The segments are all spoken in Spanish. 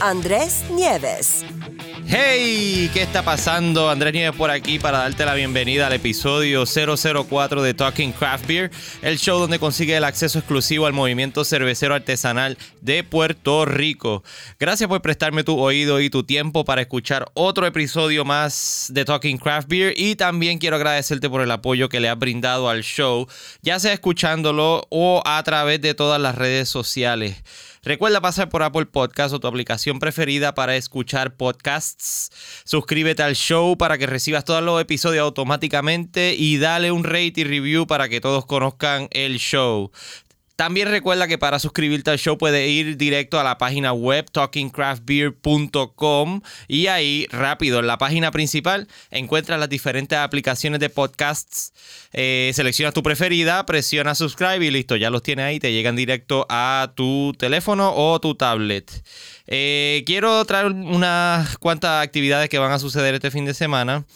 Andrés Nieves. Hey, ¿qué está pasando? Andrés Nieves por aquí para darte la bienvenida al episodio 004 de Talking Craft Beer, el show donde consigue el acceso exclusivo al movimiento cervecero artesanal de Puerto Rico. Gracias por prestarme tu oído y tu tiempo para escuchar otro episodio más de Talking Craft Beer y también quiero agradecerte por el apoyo que le has brindado al show, ya sea escuchándolo o a través de todas las redes sociales. Recuerda pasar por Apple Podcast o tu aplicación preferida para escuchar podcasts. Suscríbete al show para que recibas todos los episodios automáticamente y dale un rate y review para que todos conozcan el show. También recuerda que para suscribirte al show puedes ir directo a la página web talkingcraftbeer.com y ahí rápido en la página principal encuentras las diferentes aplicaciones de podcasts. Eh, seleccionas tu preferida, presiona subscribe y listo, ya los tienes ahí, te llegan directo a tu teléfono o tu tablet. Eh, quiero traer unas cuantas actividades que van a suceder este fin de semana.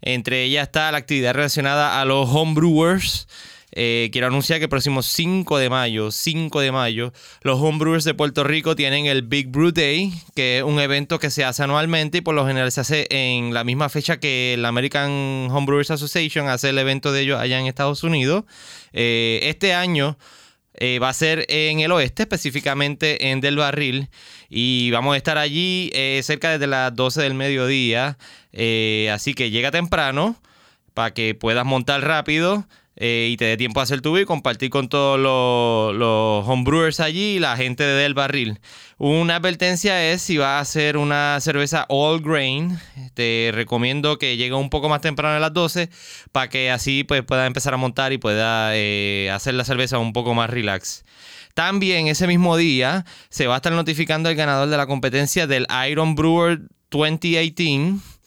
Entre ellas está la actividad relacionada a los homebrewers. Eh, quiero anunciar que el próximo 5 de mayo, 5 de mayo, los homebrewers de Puerto Rico tienen el Big Brew Day, que es un evento que se hace anualmente y por lo general se hace en la misma fecha que la American Homebrewers Association hace el evento de ellos allá en Estados Unidos. Eh, este año eh, va a ser en el oeste, específicamente en Del Barril. Y vamos a estar allí cerca de las 12 del mediodía. así que llega temprano para que puedas montar rápido. Eh, y te dé tiempo a hacer tu y compartir con todos los, homebrewers allí y la gente de Del Barril. Una advertencia es si vas a hacer una cerveza all grain, te recomiendo que llegue un poco más temprano a las 12 para que así pues, puedas empezar a montar y pueda eh, hacer la cerveza un poco más relax. También ese mismo día se va a estar notificando el ganador de la competencia del Iron Brewer 2018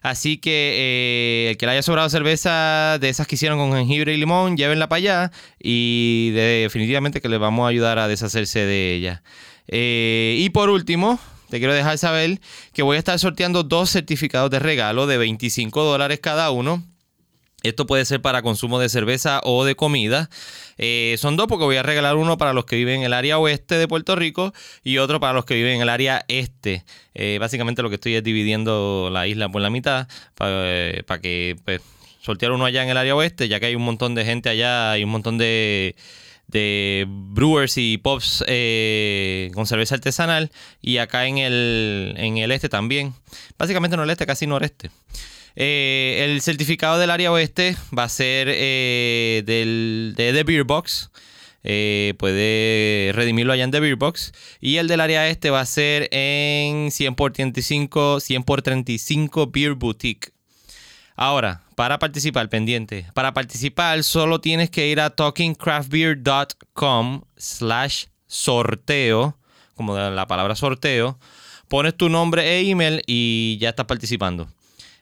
Así que eh, el que le haya sobrado cerveza de esas que hicieron con jengibre y limón, llévenla para allá y definitivamente que les vamos a ayudar a deshacerse de ella. Eh, y por último, te quiero dejar saber que voy a estar sorteando dos certificados de regalo de 25 dólares cada uno esto puede ser para consumo de cerveza o de comida. Eh, son dos porque voy a regalar uno para los que viven en el área oeste de Puerto Rico y otro para los que viven en el área este. Eh, básicamente lo que estoy es dividiendo la isla por la mitad para, eh, que pues, sortear uno allá en el área oeste, ya que hay un montón de gente allá, hay un montón de, brewers y pops con cerveza artesanal y acá en el, en el este también. Básicamente no el este, casi noreste. Eh, el certificado del área oeste va a ser eh, del, de The Beer Box. Eh, puede redimirlo allá en The Beer Box. Y el del área este va a ser en 100 por 35, 100 por 35 Beer Boutique. Ahora, para participar, pendiente. Para participar solo tienes que ir a talkingcraftbeer.com slash sorteo, como la palabra sorteo. Pones tu nombre e email y ya estás participando.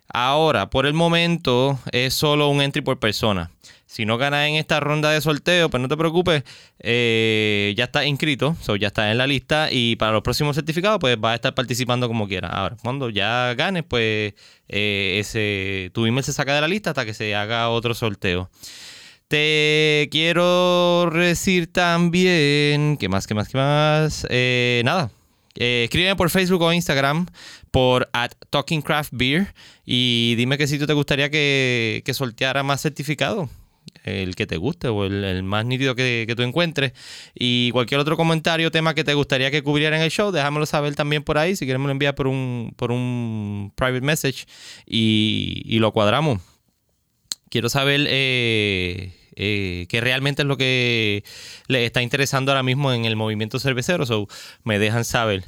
Ahora, por el momento, es solo un entry por persona. Si no ganas en esta ronda de sorteo, pues no te preocupes, eh, ya estás inscrito, ya estás en la lista y para los próximos certificados, pues vas a estar participando como quieras. Ahora, cuando ya ganes, pues eh, ese, tu email se saca de la lista hasta que se haga otro sorteo. Te quiero decir también, ¿qué más, qué más, qué más? Eh, nada, eh, escríbeme por Facebook o Instagram por at Talking Craft Beer y dime qué sitio te gustaría que, que sorteara más certificado el que te guste o el, más nítido que, tú encuentres. Y cualquier otro comentario o tema que te gustaría que cubriera en el show, déjamelo saber también por ahí. Si quieres, me lo envías por un, por un private message y, lo cuadramos. Quiero saber eh, eh, que realmente es lo que le está interesando ahora mismo en el movimiento cervecero. So, me dejan saber.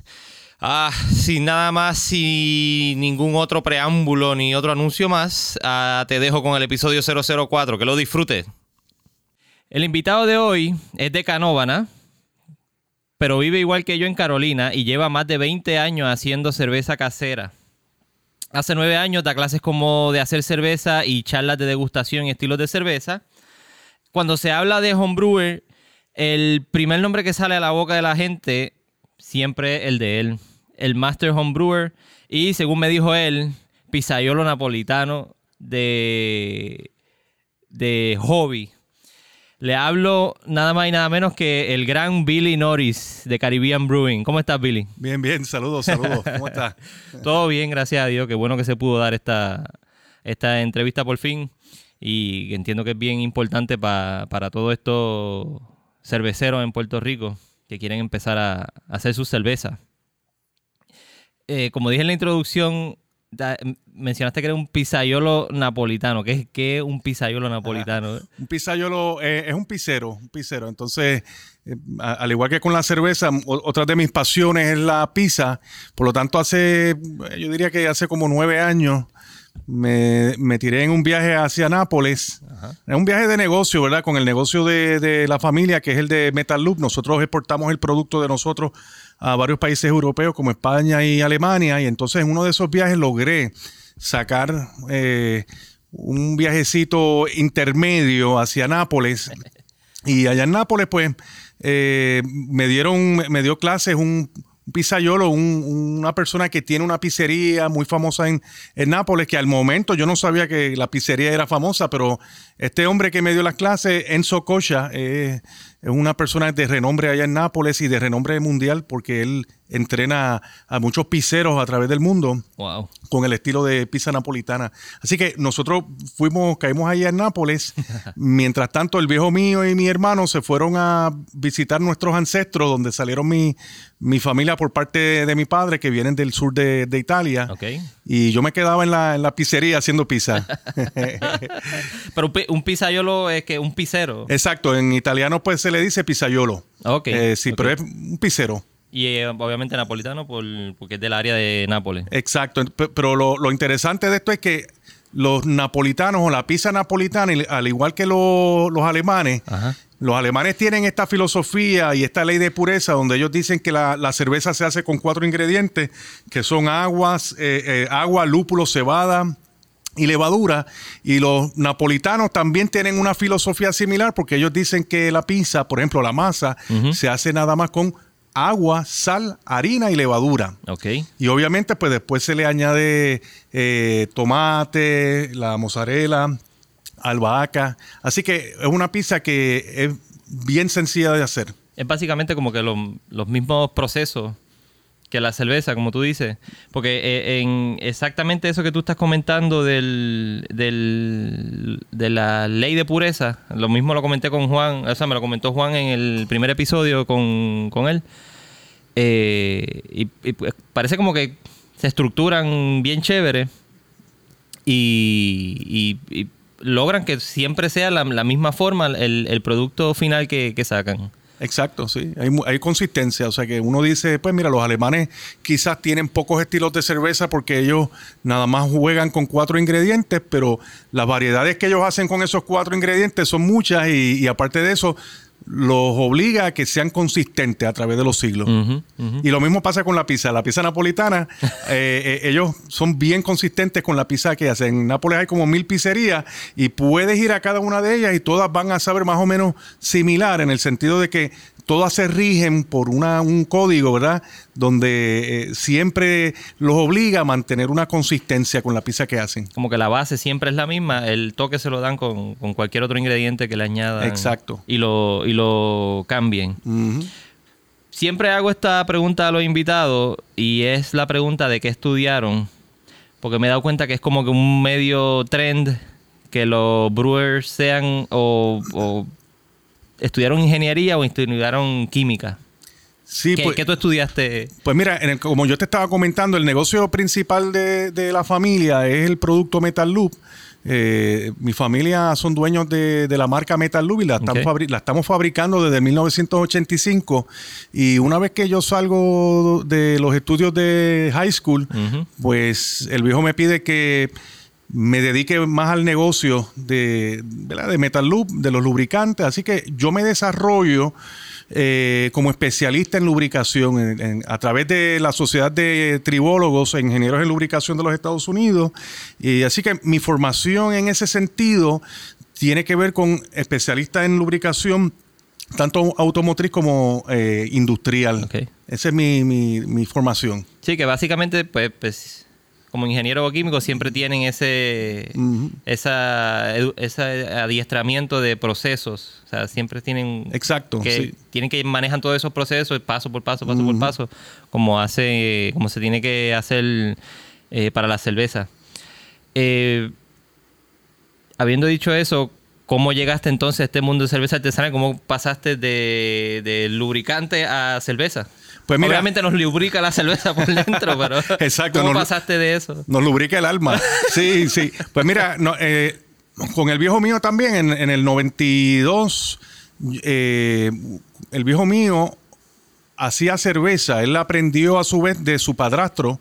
Ah, sin nada más, sin ningún otro preámbulo ni otro anuncio más, ah, te dejo con el episodio 004. Que lo disfrutes. El invitado de hoy es de Canóvana. pero vive igual que yo en Carolina y lleva más de 20 años haciendo cerveza casera. Hace nueve años da clases como de hacer cerveza y charlas de degustación y estilos de cerveza. Cuando se habla de homebrewer, el primer nombre que sale a la boca de la gente siempre el de él, el Master Homebrewer. Y según me dijo él, pizzaiolo napolitano de, de hobby. Le hablo nada más y nada menos que el gran Billy Norris de Caribbean Brewing. ¿Cómo estás, Billy? Bien, bien, saludos, saludos. ¿Cómo estás? Todo bien, gracias a Dios. Qué bueno que se pudo dar esta, esta entrevista por fin. Y entiendo que es bien importante para todos estos cerveceros en Puerto Rico que quieren empezar a, hacer su cerveza. Eh, como dije en la introducción, mencionaste que era un pizzaiolo napolitano. ¿Qué es, un pizzaiolo napolitano? un pizzaiolo eh, es un pizzero, un pizzero. Entonces, eh, al igual que con la cerveza, otra de mis pasiones es la pizza. Por lo tanto, hace, yo diría que hace como nueve años, me, tiré en un viaje hacia Nápoles. Es un viaje de negocio, ¿verdad? Con el negocio de, de, la familia, que es el de Metal Loop. Nosotros exportamos el producto de nosotros a varios países europeos como España y Alemania. Y entonces en uno de esos viajes logré sacar eh, un viajecito intermedio hacia Nápoles. Y allá en Nápoles, pues, eh, me dieron, me dio clases un, pizzaiolo, una persona que tiene una pizzería muy famosa en, en, Nápoles, que al momento yo no sabía que la pizzería era famosa, pero este hombre que me dio las clases, Enzo Cocha, eh, es una persona de renombre allá en Nápoles y de renombre mundial porque él entrena a muchos pizzeros a través del mundo con el estilo de pizza napolitana. Así que nosotros fuimos, caímos allá en Nápoles. Mientras tanto, el viejo mío y mi hermano se fueron a visitar nuestros ancestros, donde salieron mi, mi familia por parte de, mi padre, que vienen del sur de, Italia. Y yo me quedaba en la, en la pizzería haciendo pizza. Pero un, pizzaiolo es que un pizzero. Exacto, en italiano pues se le dice pizzaiolo. Ok. Eh, sí, pero es un pizzero. Y eh, obviamente napolitano porque es del área de Nápoles. Exacto, pero lo, interesante de esto es que los napolitanos o la pizza napolitana, al igual que los alemanes, los alemanes tienen esta filosofía y esta ley de pureza donde ellos dicen que la, cerveza se hace con cuatro ingredientes, que son aguas, eh, agua, lúpulo, cebada, y levadura. Y los napolitanos también tienen una filosofía similar porque ellos dicen que la pizza, por ejemplo, la masa, se hace nada más con agua, sal, harina y levadura. Okay. Y obviamente, pues después se le añade eh, tomate, la mozzarella, albahaca. Así que es una pizza que es bien sencilla de hacer. Es básicamente como que los mismos procesos que la cerveza, como tú dices. Porque eh, en exactamente eso que tú estás comentando del, de la ley de pureza, lo mismo lo comenté con Juan, o sea, me lo comentó Juan en el primer episodio con, él. Eh, y, pues, parece como que se estructuran bien chévere y, logran que siempre sea la, misma forma el, el producto final que sacan. Exacto, sí. Hay, hay, consistencia. O sea que uno dice, pues mira, los alemanes quizás tienen pocos estilos de cerveza porque ellos nada más juegan con cuatro ingredientes, pero las variedades que ellos hacen con esos cuatro ingredientes son muchas y, aparte de eso, los obliga a que sean consistentes a través de los siglos. Y lo mismo pasa con la pizza. La pizza napolitana, eh, eh, ellos son bien consistentes con la pizza que hacen. En Nápoles hay como mil pizzerías y puedes ir a cada una de ellas y todas van a saber más o menos similar en el sentido de que todas se rigen por una, un código, ¿verdad? Donde eh, siempre los obliga a mantener una consistencia con la pizza que hacen. Como que la base siempre es la misma, el toque se lo dan con, cualquier otro ingrediente que le añadan. Exacto. Y lo, y lo cambien. Siempre hago esta pregunta a los invitados y es la pregunta de qué estudiaron, porque me he dado cuenta que es como que un medio trend que los brewers sean o ¿Estudiaron ingeniería o estudiaron química? Sí, ¿Qué, pues, ¿Qué, tú estudiaste? Pues mira, como yo te estaba comentando, el negocio principal de, la familia es el producto Metal Loop. Eh, mi familia son dueños de, la marca Metal Loop y la, estamos fabricando desde 1985. Y una vez que yo salgo de los estudios de high school, pues el viejo me pide que me dedique más al negocio de, de Metal Loop, de los lubricantes. Así que yo me desarrollo eh, como especialista en lubricación a través de la Sociedad de Tribólogos e Ingenieros en Lubricación de los Estados Unidos. Y así que mi formación en ese sentido tiene que ver con especialista en lubricación tanto automotriz como eh, industrial. Esa es mi, mi, formación. Sí, que básicamente, pues, pues como ingeniero químico siempre tienen ese, esa, ese adiestramiento de procesos. O sea, siempre tienen... Exacto. Que, Tienen que manejan todos esos procesos paso por paso, paso por paso, como, hace, como se tiene que hacer eh, para la cerveza. Eh, habiendo dicho eso, ¿cómo llegaste entonces a este mundo de cerveza artesanal? ¿Cómo pasaste de, de lubricante a cerveza? Pues Obviamente nos lubrica la cerveza por dentro, pero Exacto, ¿cómo pasaste de eso? Nos lubrica el alma. Sí, sí. Pues mira, eh, con el viejo mío también, en, el 92, eh, el viejo mío hacía cerveza. Él aprendió a su vez de su padrastro.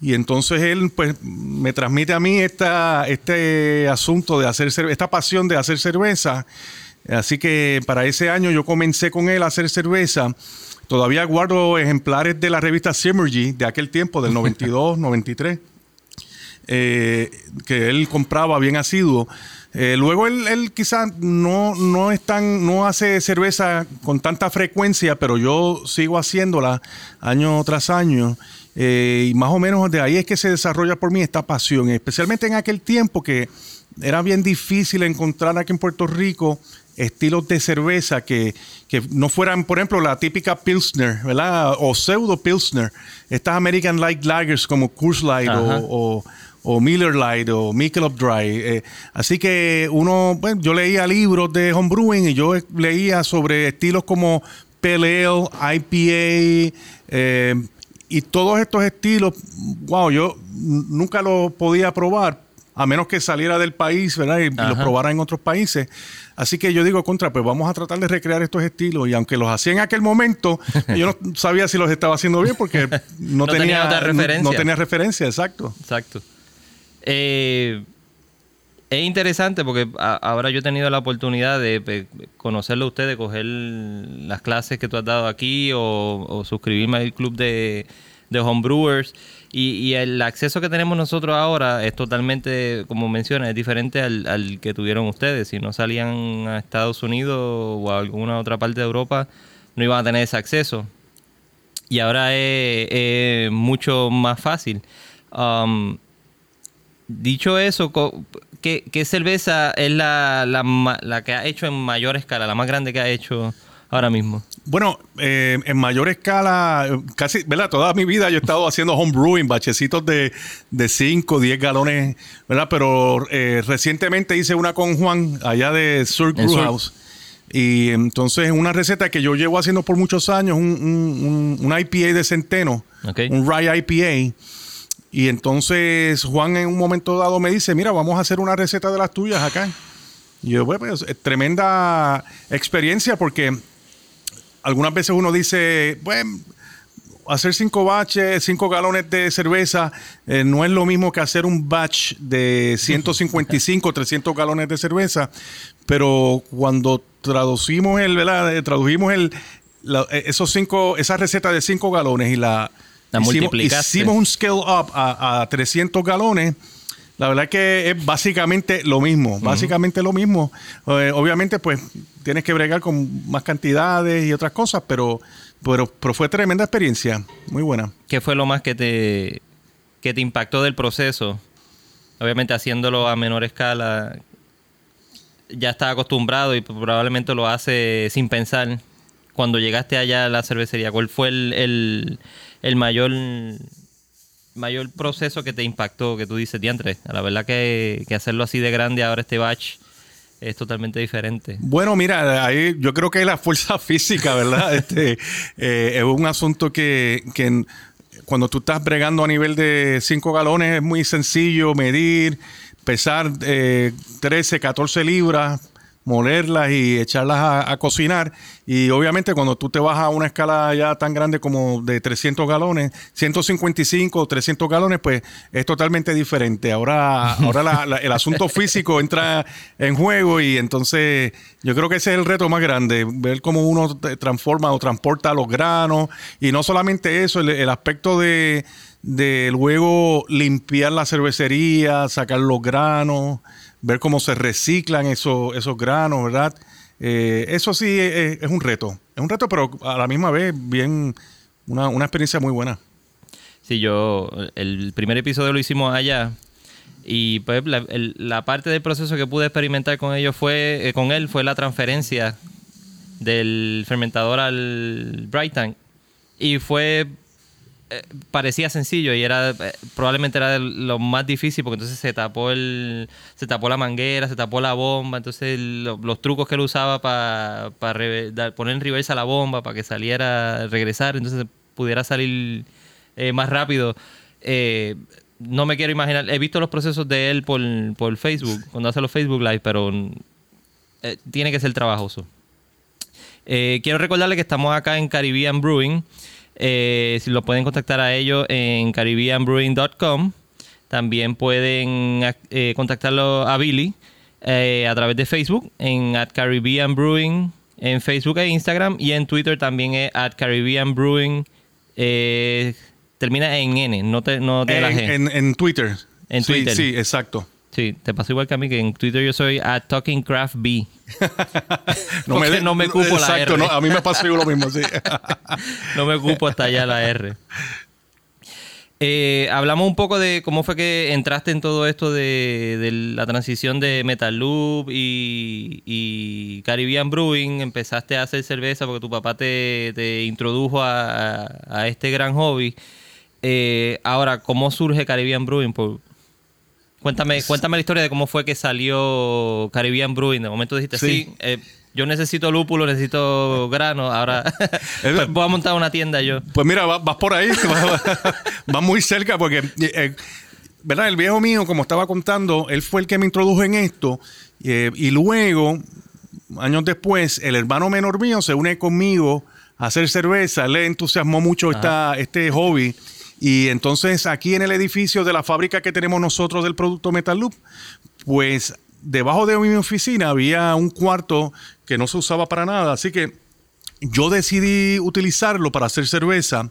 Y entonces él pues me transmite a mí esta, este asunto de hacer cerveza, esta pasión de hacer cerveza. Así que para ese año yo comencé con él a hacer cerveza. Todavía guardo ejemplares de la revista Symergy de aquel tiempo, del 92, 93, eh, que él compraba bien asiduo. Eh, luego él, quizás no, no, es no hace cerveza con tanta frecuencia, pero yo sigo haciéndola año tras año. Eh, y más o menos de ahí es que se desarrolla por mí esta pasión, especialmente en aquel tiempo que era bien difícil encontrar aquí en Puerto Rico estilos de cerveza que, no fueran, por ejemplo, la típica Pilsner, ¿verdad? O pseudo Pilsner. Estas American Light Lagers como Coors Light o, Miller Light o Michelob Dry. Eh, así que uno, bueno, yo leía libros de homebrewing y yo leía sobre estilos como Pale Ale, IPA, eh, y todos estos estilos, wow, yo nunca los podía probar, a menos que saliera del país, ¿verdad? Y, los probara en otros países. Así que yo digo, contra, pues vamos a tratar de recrear estos estilos. Y aunque los hacía en aquel momento, yo no sabía si los estaba haciendo bien porque no, tenía, referencia. No, tenía referencia, exacto. Exacto. Eh, es interesante porque ahora yo he tenido la oportunidad de, conocerlo a usted, de coger las clases que tú has dado aquí o, suscribirme al club de, de homebrewers. Y, el acceso que tenemos nosotros ahora es totalmente, como menciona, es diferente al, que tuvieron ustedes. Si no salían a Estados Unidos o a alguna otra parte de Europa, no iban a tener ese acceso. Y ahora es, mucho más fácil. Um, dicho eso, ¿qué, cerveza es la, la que ha hecho en mayor escala, la más grande que ha hecho ahora mismo? Bueno, eh, en mayor escala, casi, ¿verdad? Toda mi vida yo he estado haciendo home brewing, bachecitos de, de 5, 10 galones, ¿verdad? Pero eh, recientemente hice una con Juan allá de Sur Brew House. Y entonces una receta que yo llevo haciendo por muchos años, un, un, IPA de centeno, un rye IPA. Y entonces Juan en un momento dado me dice, mira, vamos a hacer una receta de las tuyas acá. Y yo, bueno, pues, tremenda experiencia porque algunas veces uno dice, bueno, hacer cinco baches, cinco galones de cerveza, eh, no es lo mismo que hacer un batch de 155, 300 galones de cerveza, pero cuando traducimos el, ¿verdad? Eh, tradujimos el, eh, esos cinco, esa receta de cinco galones y la, hicimos, hicimos, un scale up a, a 300 galones, la verdad que es básicamente lo mismo, básicamente lo mismo. Eh, obviamente, pues tienes que bregar con más cantidades y otras cosas, pero, pero, fue tremenda experiencia, muy buena. ¿Qué fue lo más que te, que te impactó del proceso? Obviamente haciéndolo a menor escala, ya estás acostumbrado y probablemente lo hace sin pensar. Cuando llegaste allá a la cervecería, ¿cuál fue el, el mayor mayor proceso que te impactó, que tú dices, diantre, a la verdad que, hacerlo así de grande ahora este batch es totalmente diferente. Bueno, mira, ahí yo creo que la fuerza física, ¿verdad? este, eh, es un asunto que, cuando tú estás bregando a nivel de 5 galones es muy sencillo medir, pesar 13, eh, 14 libras, molerlas y echarlas a, a cocinar. Y obviamente cuando tú te vas a una escala ya tan grande como de 300 galones, 155 o 300 galones, pues es totalmente diferente. Ahora, ahora la- la- el asunto físico entra en juego y entonces yo creo que ese es el reto más grande, ver cómo uno transforma o transporta los granos y no solamente eso, el, el aspecto de, de luego limpiar la cervecería, sacar los granos, ver cómo se reciclan esos, esos granos, ¿verdad? Eh, eso sí es, es un reto, es un reto, pero a la misma vez bien una, una experiencia muy buena. Sí, yo, el primer episodio lo hicimos allá y pues la, parte del proceso que pude experimentar con ellos fue, eh, con él fue la transferencia del fermentador al Bright Tank y fue eh, parecía sencillo y era eh, probablemente era de lo más difícil porque entonces se tapó el se tapó la manguera se tapó la bomba entonces lo- los trucos que él usaba para poner en reversa la bomba para que saliera regresar entonces pudiera salir eh, más rápido no me quiero imaginar he visto los procesos de él por, por Facebook cuando hace los Facebook Live pero tiene que ser trabajoso quiero recordarle que estamos acá en Caribbean Brewing. Eh, si lo pueden contactar a ellos en caribbeanbrewing.com. También pueden eh, contactarlo a Billy eh, a través de Facebook en at Caribbean Brewing en Facebook e Instagram y en Twitter también es at Caribbean Brewing. eh, termina en N, no, te, no tiene la G. En, en- en Twitter. En sí, Twitter. Sí, exacto. Sí, te pasa igual que a mí, que en Twitter yo soy at Talking Craft B. Porque no me cupo la exacto, R. no, a mí me pasa lo mismo, sí. no me ocupo hasta allá la R. Eh, hablamos un poco de cómo fue que entraste en todo esto de, de la transición de Metal Loop y, y Caribbean Brewing. Empezaste a hacer cerveza porque tu papá te, te introdujo a, a- a este gran hobby. Eh, ahora, ¿cómo surge Caribbean Brewing? Por- cuéntame, cuéntame la historia de cómo fue que salió Caribbean Brewing. De momento dijiste, sí, Sí. eh, yo necesito lúpulo, necesito grano. Ahora pues voy a montar una tienda yo. Pues mira, va- vas por ahí, vas vas muy cerca porque, eh, ¿verdad? El viejo mío, como estaba contando, él fue el que me introdujo en esto eh, y luego, años después, el hermano menor mío se une conmigo a hacer cerveza. Le entusiasmó mucho esta, este hobby. Y entonces aquí en el edificio de la fábrica que tenemos nosotros del producto Metal Loop, pues debajo de mi oficina había un cuarto que no se usaba para nada. Así que yo decidí utilizarlo para hacer cerveza.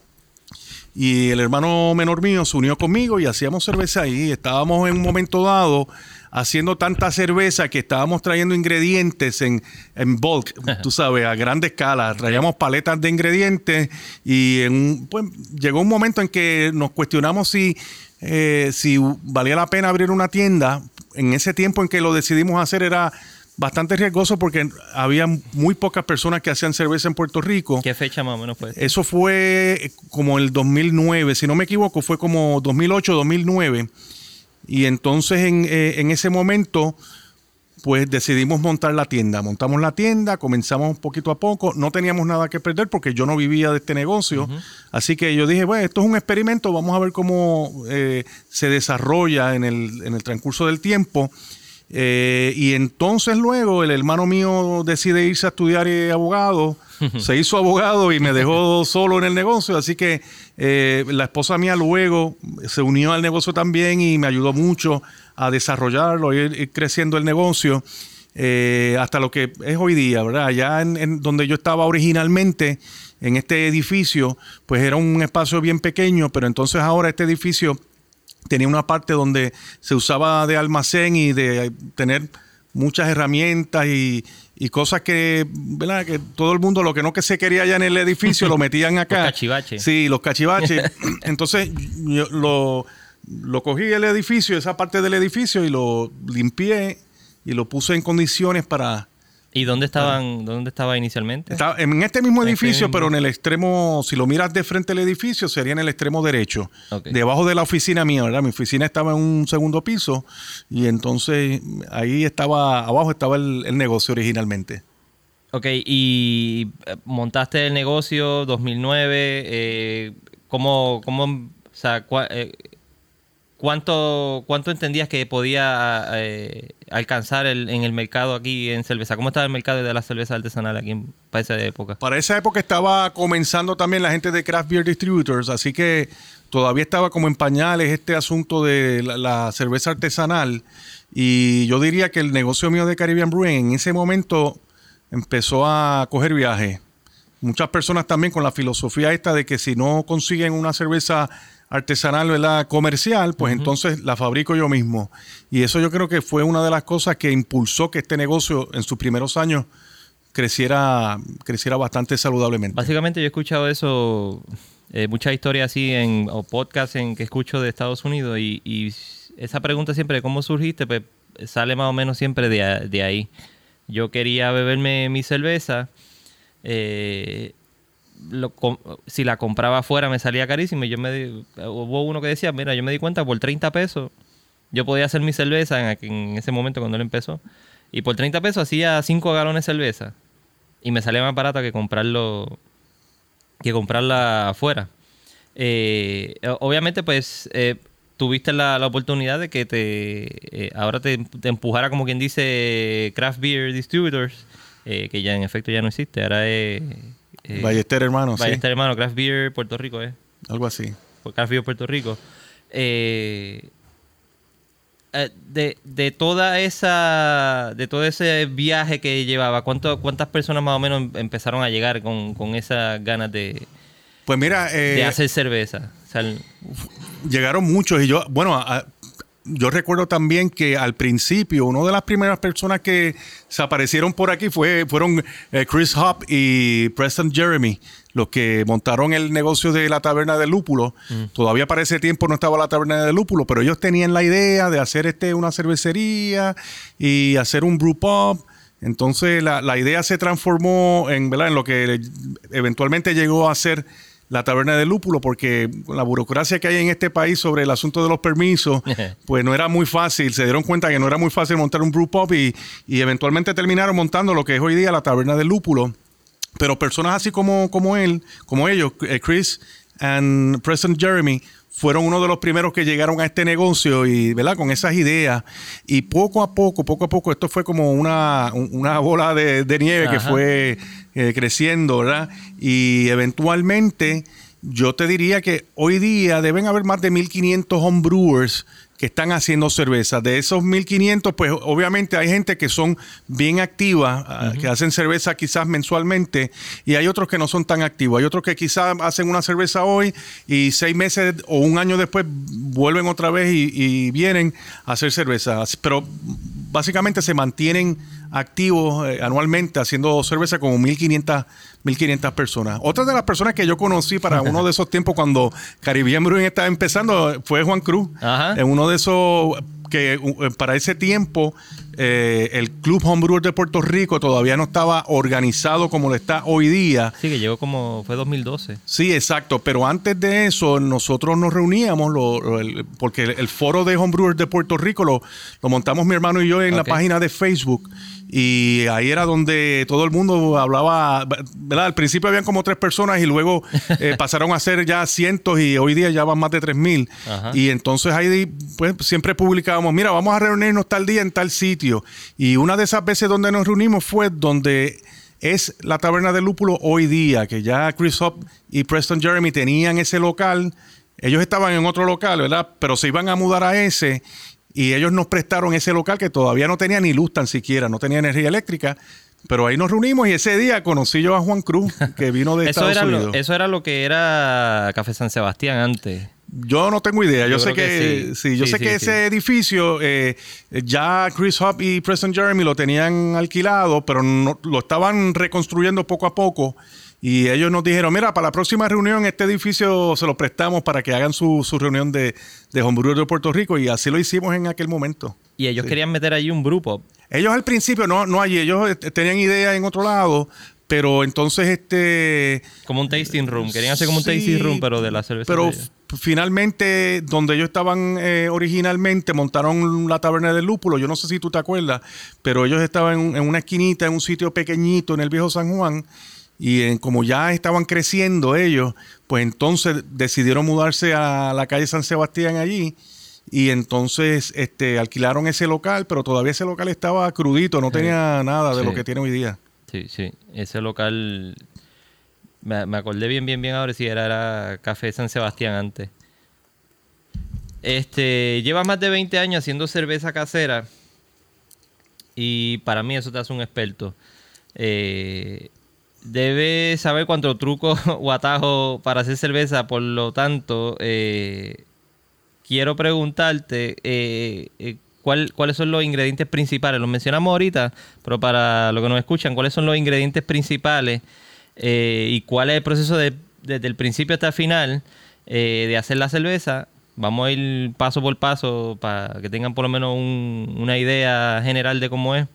Y el hermano menor mío se unió conmigo y hacíamos cerveza ahí. Estábamos en un momento dado haciendo tanta cerveza que estábamos trayendo ingredientes en, en bulk, tú sabes, a grande escala. Traíamos paletas de ingredientes y en pues, llegó un momento en que nos cuestionamos si, eh, si valía la pena abrir una tienda. En ese tiempo en que lo decidimos hacer era bastante riesgoso porque había muy pocas personas que hacían cerveza en Puerto Rico. ¿Qué fecha más o menos fue? Eso fue como el 2009, si no me equivoco, fue como 2008, 2009. Y entonces en, eh, en ese momento, pues decidimos montar la tienda. Montamos la tienda, comenzamos poquito a poco. No teníamos nada que perder porque yo no vivía de este negocio. Así que yo dije, bueno, esto es un experimento, vamos a ver cómo eh, se desarrolla en el, en el transcurso del tiempo. Eh, y entonces luego el hermano mío decide irse a estudiar eh, abogado, se hizo abogado y me dejó solo en el negocio, así que eh, la esposa mía luego se unió al negocio también y me ayudó mucho a desarrollarlo, ir, ir creciendo el negocio hasta lo que es hoy día, ¿verdad? Allá en, en donde yo estaba originalmente, en este edificio, pues era un espacio bien pequeño, pero entonces ahora este edificio tenía una parte donde se usaba de almacén y de tener muchas herramientas y, y cosas que, ¿verdad? Que todo el mundo lo que no que se quería allá en el edificio lo metían acá. Los cachivaches. Sí, los cachivaches. Entonces yo lo, lo cogí el edificio, esa parte del edificio y lo limpié y lo puse en condiciones para... ¿Y dónde estaban, dónde estaba inicialmente? Estaba en este mismo este edificio, mismo. pero en el extremo, si lo miras de frente al edificio, sería en el extremo derecho, Ok. debajo de la oficina mía, ¿verdad? Mi oficina estaba en un segundo piso y entonces ahí estaba, abajo estaba el, el negocio originalmente. Ok, y eh, montaste el negocio 2009. Eh, ¿cómo, cómo, o sea, cua- eh, ¿cuánto, ¿cuánto entendías que podía eh, alcanzar el- en el mercado aquí en cerveza? ¿Cómo estaba el mercado de la cerveza artesanal aquí para esa época? Para esa época estaba comenzando también la gente de Craft Beer Distributors, así que todavía estaba como en pañales este asunto de la, la cerveza artesanal. Y yo diría que el negocio mío de Caribbean Brewing en ese momento empezó a coger viaje. Muchas personas también con la filosofía esta de que si no consiguen una cerveza artesanal, ¿verdad? comercial, pues entonces la fabrico yo mismo. Y eso yo creo que fue una de las cosas que impulsó que este negocio en sus primeros años creciera, creciera bastante saludablemente. Básicamente yo he escuchado eso, eh, muchas historias así en, o podcasts en que escucho de Estados Unidos y, y esa pregunta siempre de cómo surgiste, pues sale más o menos siempre de, de ahí. Yo quería beberme mi cerveza, eh, lo si la compraba afuera me salía carísimo y yo me di- hubo uno que decía, mira, yo me di cuenta por 30 pesos yo podía hacer mi cerveza en, en ese momento cuando él empezó y por 30 pesos hacía 5 galones de cerveza y me salía más barato que comprarlo que comprarla afuera. Eh, obviamente, pues eh, tuviste la, la oportunidad de que te eh, ahora te, te empujara, como quien dice, Craft Beer Distributors, que ya en efecto ya no existe. Ahora es. Eh, Ballester, hermano, sí. Ballester, hermano, Craft Beer Puerto Rico, ¿eh? Algo así. por Craft Beer Puerto Rico. Eh, eh, de, de toda esa de todo ese viaje que llevaba, ¿cuánto, ¿cuántas personas más o menos em- empezaron a llegar con, con esas ganas de, Pues mira, eh, de hacer cerveza? O sea, el- llegaron muchos y yo, bueno, a- yo recuerdo también que al principio una de las primeras personas que se aparecieron por aquí fue, fueron eh, Chris Hop y Preston Jeremy, los que montaron el negocio de la taberna de lúpulo. Todavía para ese tiempo no estaba la taberna de lúpulo, pero ellos tenían la idea de hacer este una cervecería y hacer un brew pub. Entonces la, la idea se transformó en, ¿verdad? en lo que eventualmente llegó a ser la taberna de lúpulo, porque la burocracia que hay en este país sobre el asunto de los permisos, pues no era muy fácil. Se dieron cuenta que no era muy fácil montar un brew pub y, y eventualmente terminaron montando lo que es hoy día la taberna de lúpulo. Pero personas así como, como él, como ellos, eh, Chris and Preston Jeremy, fueron uno de los primeros que llegaron a este negocio y, ¿verdad? Con esas ideas. Y poco a poco, poco a poco, esto fue como una, un- una bola de, de nieve que fue eh, creciendo, ¿verdad? Y eventualmente, yo te diría que hoy día deben haber más de 1500 homebrewers que están haciendo cerveza. De esos 1500, pues obviamente hay gente que son bien activas, ah, que hacen cerveza quizás mensualmente, y hay otros que no son tan activos. Hay otros que quizás hacen una cerveza hoy y seis meses o un año después vuelven otra vez y, y vienen a hacer cerveza. Pero básicamente se mantienen activos eh, anualmente haciendo cerveza como 1500, 1500 personas. Otra de las personas que yo conocí para uno de esos tiempos cuando Caribbean Brewing estaba empezando fue Juan Cruz. Ajá. En uno de esos que uh, para ese tiempo eh, el Club Homebrewer de Puerto Rico todavía no estaba organizado como lo está hoy día. sí, que llegó como, fue 2012. Sí, exacto. Pero antes de eso, nosotros nos reuníamos, lo- lo- el- porque el, el foro de homebrewers de Puerto Rico lo, lo montamos mi hermano y yo en la página de Facebook. Y ahí era donde todo el mundo hablaba, ¿verdad? Al principio habían como tres personas y luego eh, pasaron a ser ya cientos y hoy día ya van más de tres mil. Y entonces ahí pues siempre publicábamos, mira, vamos a reunirnos tal día en tal sitio. Y una de esas veces donde nos reunimos fue donde es la taberna del lúpulo hoy día, que ya Chris Hop y Preston Jeremy tenían ese local. Ellos estaban en otro local, ¿verdad? Pero se iban a mudar a ese y ellos nos prestaron ese local que todavía no tenía ni luz tan siquiera, no tenía energía eléctrica. Pero ahí nos reunimos y ese día conocí yo a Juan Cruz, que vino de Eso Estados era, Unidos. lo, eso era lo que era Café San Sebastián antes. Yo no tengo idea. Yo, Yo sé que, que sí. sí. yo Sí, sé sí, que ese edificio eh, ya Chris Hop y Preston Jeremy lo tenían alquilado, pero no- lo estaban reconstruyendo poco a poco. Y ellos nos dijeron, mira, para la próxima reunión este edificio se lo prestamos para que hagan su, su reunión de, de Homebrewers de Puerto Rico y así lo hicimos en aquel momento. Y ellos Sí. querían meter allí un grupo. Ellos al principio, no, no allí, ellos eh, tenían ideas en otro lado, pero entonces este... Como un tasting room. Querían hacer como un tasting room, pero de la cerveza. Pero finalmente, donde ellos estaban eh, originalmente, montaron la taberna del lúpulo. Yo no sé si tú te acuerdas, pero ellos estaban en, en una esquinita, en un sitio pequeñito en el viejo San Juan. Y en- como ya estaban creciendo ellos, pues entonces decidieron mudarse a la calle San Sebastián allí. y entonces este, alquilaron ese local, pero todavía ese local estaba crudito, no tenía nada de lo que tiene hoy día. Sí, sí, ese local, me, me acordé bien, bien, bien ahora si era, era Café San Sebastián antes. Este, lleva más de 20 años haciendo cerveza casera y para mí eso te hace un experto. Eh, debe saber cuánto truco o atajo para hacer cerveza, por lo tanto, eh, quiero preguntarte eh, eh, cuáles son los ingredientes principales. Los mencionamos ahorita, pero para los que nos escuchan, ¿cuáles son los ingredientes principales y cuál es el proceso desde el principio hasta el final de hacer la cerveza? Vamos a ir paso por paso para que tengan por lo menos una idea general de cómo es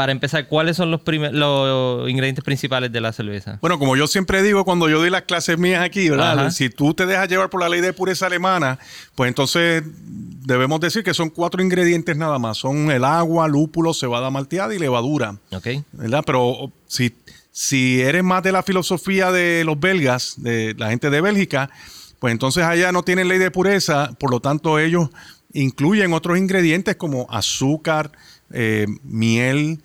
para empezar, ¿cuáles son los, los ingredientes principales de la cerveza? Bueno, como yo siempre digo cuando yo doy las clases mías aquí, ¿verdad? Si tú te dejas llevar por la ley de pureza alemana, pues entonces debemos decir que son cuatro ingredientes nada más. Son el agua, lúpulo, cebada malteada y levadura. Ok. ¿Verdad? Pero si, si eres más de la filosofía de los belgas, de la gente de Bélgica, pues entonces allá no tienen ley de pureza, por lo tanto ellos incluyen otros ingredientes como azúcar, eh, miel,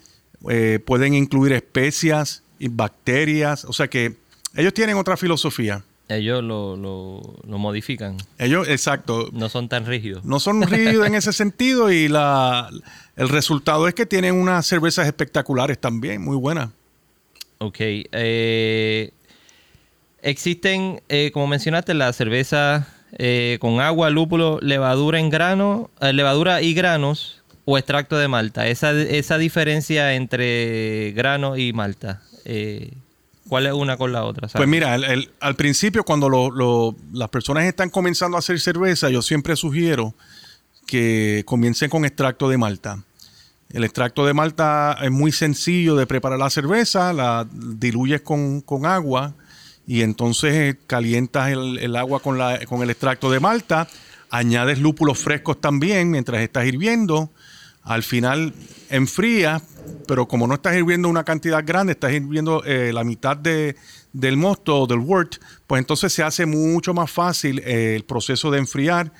eh, pueden incluir especias y bacterias, o sea que ellos tienen otra filosofía. Ellos lo, lo, modifican. Ellos, exacto. No son tan rígidos. No son rígidos en ese sentido y la, el resultado es que tienen unas cervezas espectaculares también, muy buenas. Ok. Eh, existen, eh, como mencionaste, la cerveza con agua, lúpulo, levadura en grano, levadura y granos o extracto de malta. Esa, esa diferencia entre grano y malta. Eh, ¿Cuál es una con la otra? Pues mira, al principio cuando las personas están comenzando a hacer cerveza, yo siempre sugiero que comiencen con extracto de malta. El extracto de malta es muy sencillo de preparar la cerveza, la diluyes con, agua y entonces calientas el, el agua con, la, con el extracto de malta, añades lúpulos frescos también mientras estás hirviendo al final enfría, pero como no estás hirviendo una cantidad grande, estás hirviendo eh, la mitad de, del mosto o del wort, pues entonces se hace mucho más fácil eh, el proceso de enfriar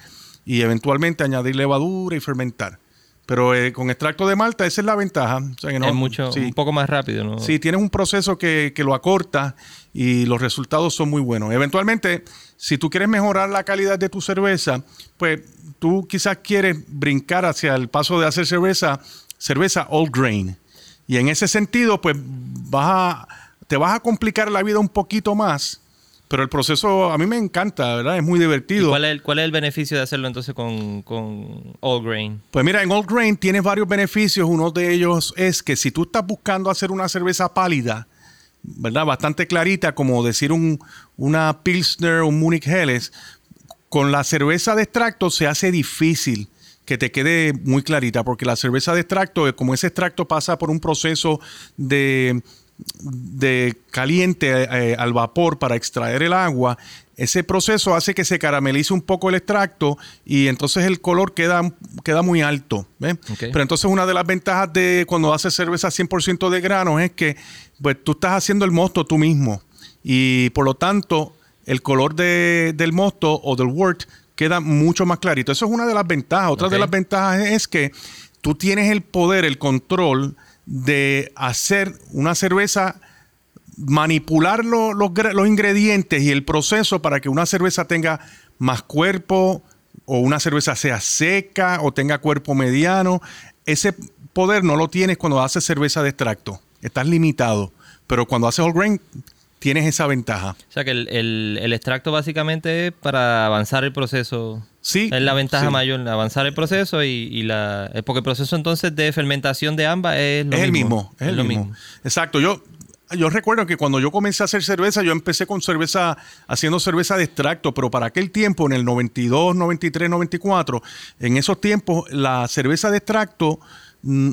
y eventualmente añadir levadura y fermentar. Pero eh, con extracto de malta, esa es la ventaja. es mucho, un poco más rápido, ¿no? Sí, tienes un proceso que, que, lo acorta y los resultados son muy buenos. Eventualmente, si tú quieres mejorar la calidad de tu cerveza, pues tú quizás quieres brincar hacia el paso de hacer cerveza, cerveza all grain. Y en ese sentido, pues vas te vas a complicar la vida un poquito más. Pero el proceso a mí me encanta, ¿verdad? Es muy divertido. Cuál es, el, beneficio de hacerlo entonces con, All Grain? Pues mira, en All Grain tienes varios beneficios. Uno de ellos es que si tú estás buscando hacer una cerveza pálida, ¿verdad? Bastante clarita, como decir un, una Pilsner un Munich Helles, con la cerveza de extracto se hace difícil que te quede muy clarita, porque la cerveza de extracto, como ese extracto pasa por un proceso de, de caliente eh, al vapor para extraer el agua, ese proceso hace que se caramelice un poco el extracto y entonces el color queda, queda muy alto. Pero entonces una de las ventajas de cuando haces cerveza 100% de granos es que pues, tú estás haciendo el mosto tú mismo y por lo tanto el color del mosto o del wort queda mucho más clarito. Eso es una de las ventajas. Otra de las ventajas es que tú tienes el poder, el control de hacer una cerveza, manipular los, los ingredientes y el proceso para que una cerveza tenga más cuerpo o una cerveza sea seca o tenga cuerpo mediano. Ese poder no lo tienes cuando haces cerveza de extracto. Estás limitado. Pero cuando haces all grain, tienes esa ventaja. O sea que el, extracto básicamente es para avanzar el proceso. Sí. Es la ventaja mayor, avanzar el proceso y, la. Porque el proceso entonces de fermentación de ambas es lo es mismo. El mismo. Es, el mismo. Exacto. Yo, yo recuerdo que cuando yo comencé a hacer cerveza, yo empecé con cerveza, haciendo cerveza de extracto, pero para aquel tiempo, en el 92, 93, 94, en esos tiempos, la cerveza de extracto, mm,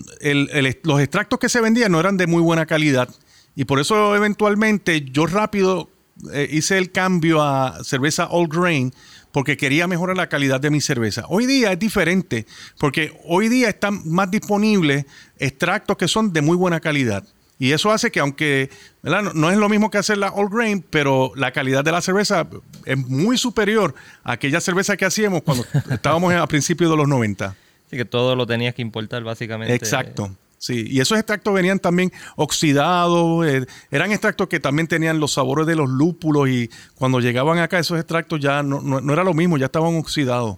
los extractos que se vendían no eran de muy buena calidad. Y por eso eventualmente yo rápido eh, hice el cambio a cerveza all grain porque quería mejorar la calidad de mi cerveza. Hoy día es diferente porque hoy día están más disponibles extractos que son de muy buena calidad. Y eso hace que aunque ¿verdad? No, es lo mismo que hacer la all grain, pero la calidad de la cerveza es muy superior a aquella cerveza que hacíamos cuando estábamos a principios de los 90. Así que todo lo tenías que importar básicamente. Exacto. Sí, y esos extractos venían también oxidados, eh, eran extractos que también tenían los sabores de los lúpulos y cuando llegaban acá esos extractos ya no, no, era lo mismo, ya estaban oxidados.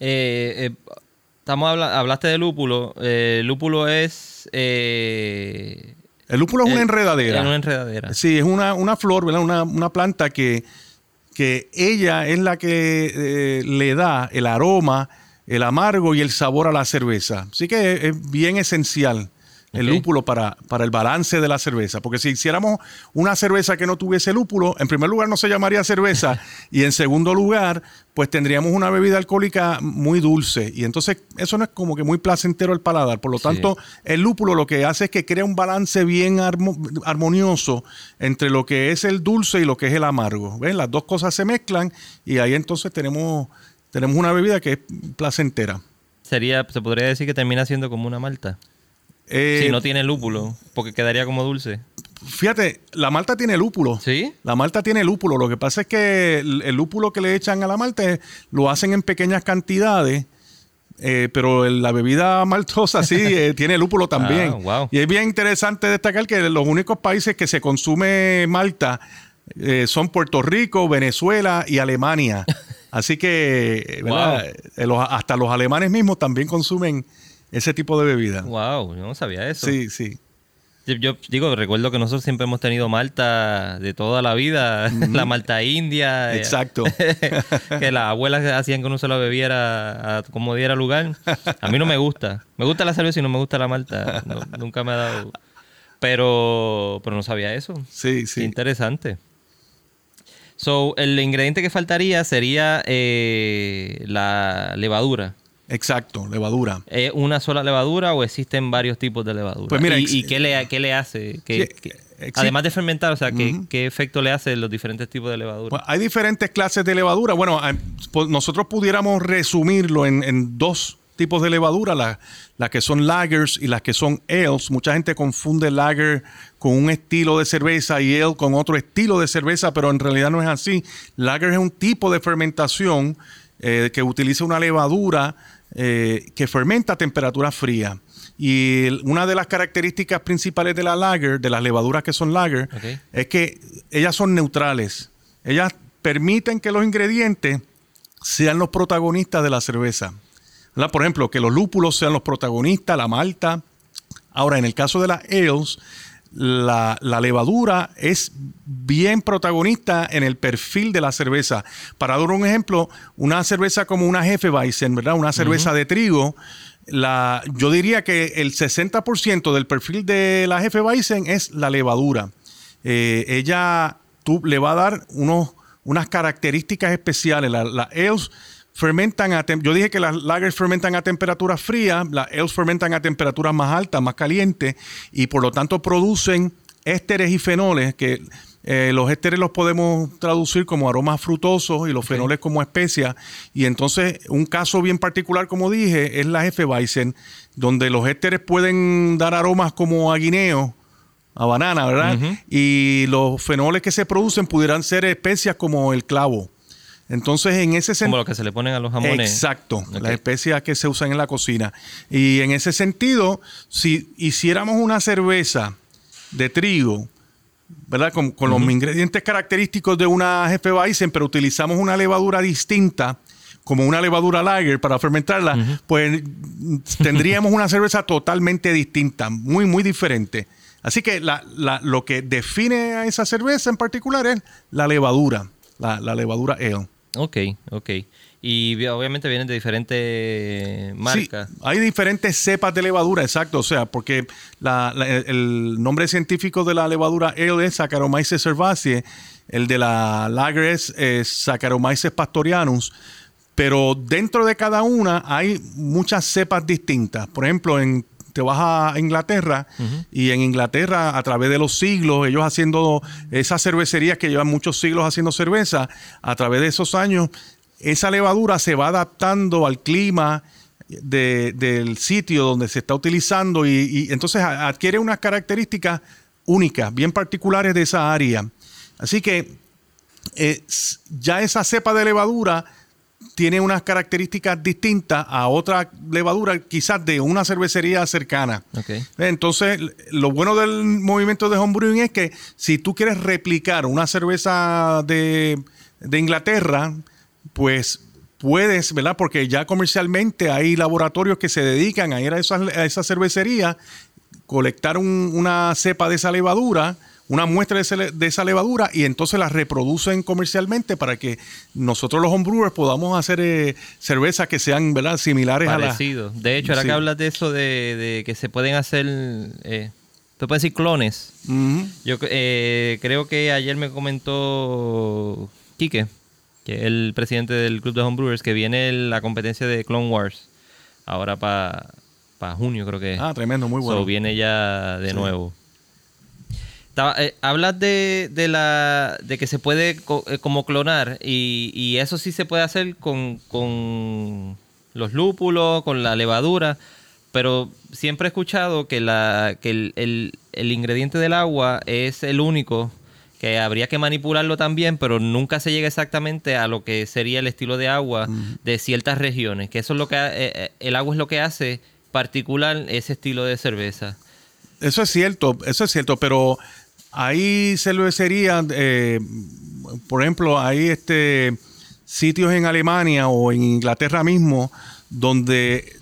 Eh, eh, estamos hablaste de lúpulo, lúpulo es... el lúpulo es una enredadera. Es una enredadera. Sí, es una, una flor, ¿verdad? Una, una, planta que, que ella es la que le da el aroma el amargo y el sabor a la cerveza. Así que es bien esencial el lúpulo para, para, el balance de la cerveza. Porque si hiciéramos una cerveza que no tuviese lúpulo, en primer lugar no se llamaría cerveza y en segundo lugar, pues tendríamos una bebida alcohólica muy dulce. Y entonces eso no es como que muy placentero al paladar. Por lo tanto, el lúpulo lo que hace es que crea un balance bien armonioso entre lo que es el dulce y lo que es el amargo. ¿Ven? Las dos cosas se mezclan y ahí entonces tenemos tenemos una bebida que es placentera. Sería, se podría decir que termina siendo como una malta. Eh, si no tiene lúpulo, porque quedaría como dulce. Fíjate, la malta tiene lúpulo. ¿Sí? La malta tiene lúpulo. Lo que pasa es que el, lúpulo que le echan a la malta lo hacen en pequeñas cantidades. Eh, pero la bebida maltosa sí eh, tiene lúpulo también. Ah, y es bien interesante destacar que los únicos países que se consume malta son Puerto Rico, Venezuela y Alemania. Así que, eh, hasta los alemanes mismos también consumen ese tipo de bebida. Wow, yo no sabía eso. Sí, sí. Yo, digo, recuerdo que nosotros siempre hemos tenido malta de toda la vida, la malta india. Eh, Exacto. que las abuelas hacían que uno se la bebiera como diera lugar. A mí no me gusta. Me gusta la cerveza y no me gusta la malta. nunca me ha dado. Pero, pero no sabía eso. Sí, sí. interesante. So, el ingrediente que faltaría sería eh, la levadura. Exacto, levadura. ¿Es una sola levadura o existen varios tipos de levadura? Pues mira, ¿Y, qué, le, qué le hace? además de fermentar, o sea, ¿qué, efecto le hace los diferentes tipos de levadura? Hay diferentes clases de levadura. Bueno, pues nosotros pudiéramos resumirlo en, en dos tipos de levadura, las que son lagers y las que son ales. Mucha gente confunde lager con un estilo de cerveza y ale con otro estilo de cerveza, pero en realidad no es así. Lager es un tipo de fermentación eh, que utiliza una levadura eh, que fermenta a temperatura fría. Y una de las características principales de la lager, de las levaduras que son lager, es que ellas son neutrales. Ellas permiten que los ingredientes sean los protagonistas de la cerveza. Por ejemplo, que los lúpulos sean los protagonistas, la malta. Ahora, en el caso de las ales, la, levadura es bien protagonista en el perfil de la cerveza. Para dar un ejemplo, una cerveza como una Hefeweizen, ¿verdad? Una cerveza de trigo, la, yo diría que el 60% del perfil de la Hefeweizen es la levadura. Eh, ella tú, le va a dar unos, unas características especiales. La, la ales fermentan a yo dije que las lagers fermentan a temperatura fría, las ales fermentan a temperaturas más altas, más calientes y por lo tanto producen ésteres y fenoles que eh, los ésteres los podemos traducir como aromas frutosos y los fenoles como especias. Y entonces, un caso bien particular, como dije, es la Hefeweizen, donde los ésteres pueden dar aromas como a guineo, a banana, ¿verdad? Y los fenoles que se producen pudieran ser especias como el clavo. Entonces, en ese sentido. Como lo que se le ponen a los jamones. Exacto, las especias que se usan en la cocina. Y en ese sentido, si hiciéramos una cerveza de trigo, ¿verdad? Con, los ingredientes característicos de una Hefeweizen, pero utilizamos una levadura distinta, como una levadura lager para fermentarla, pues tendríamos una cerveza totalmente distinta, muy, muy diferente. Así que lo que define a esa cerveza en particular es la levadura, la, la levadura ale. Ok, ok. Y obviamente vienen de diferentes marcas. Sí, hay diferentes cepas de levadura, exacto. O sea, porque el nombre científico de la levadura ale es Saccharomyces cerevisiae, el de la lager es, Saccharomyces pastorianus. Pero dentro de cada una hay muchas cepas distintas. Por ejemplo, en te vas a Inglaterra y en Inglaterra a través de los siglos, ellos haciendo esas cervecerías que llevan muchos siglos haciendo cerveza, a través de esos años, esa levadura se va adaptando al clima del sitio donde se está utilizando y, entonces adquiere unas características únicas, bien particulares de esa área. Así que eh, ya esa cepa de levadura tiene unas características distintas a otra levadura, quizás de una cervecería cercana. Entonces, lo bueno del movimiento de homebrewing es que si tú quieres replicar una cerveza de, Inglaterra, pues puedes, ¿verdad? Porque ya comercialmente hay laboratorios que se dedican a ir a esa, a esa cervecería, colectar una cepa de esa levadura, una muestra de, esa levadura y entonces la reproducen comercialmente para que nosotros los homebrewers podamos hacer eh, cervezas que sean ¿verdad? similares a la... De hecho, ahora que hablas de eso de, que se pueden hacer... Eh, Tú puedes decir clones. Yo eh, creo que ayer me comentó Quique, que es el presidente del club de homebrewers, que viene la competencia de Clone Wars. Ahora para junio creo que Ah, tremendo, muy bueno. viene ya de nuevo. Eh, hablas de, la, de que se puede eh, como clonar y, eso sí se puede hacer con, los lúpulos, con la levadura, pero siempre he escuchado que, la, que el, ingrediente del agua es el único que habría que manipularlo también, pero nunca se llega exactamente a lo que sería el estilo de agua de ciertas regiones, que eso es lo que eh, el agua es lo que hace particular ese estilo de cerveza. Eso es cierto, eso es cierto, pero Ahí cervecería, eh, por ejemplo, hay este, sitios en Alemania o en Inglaterra mismo donde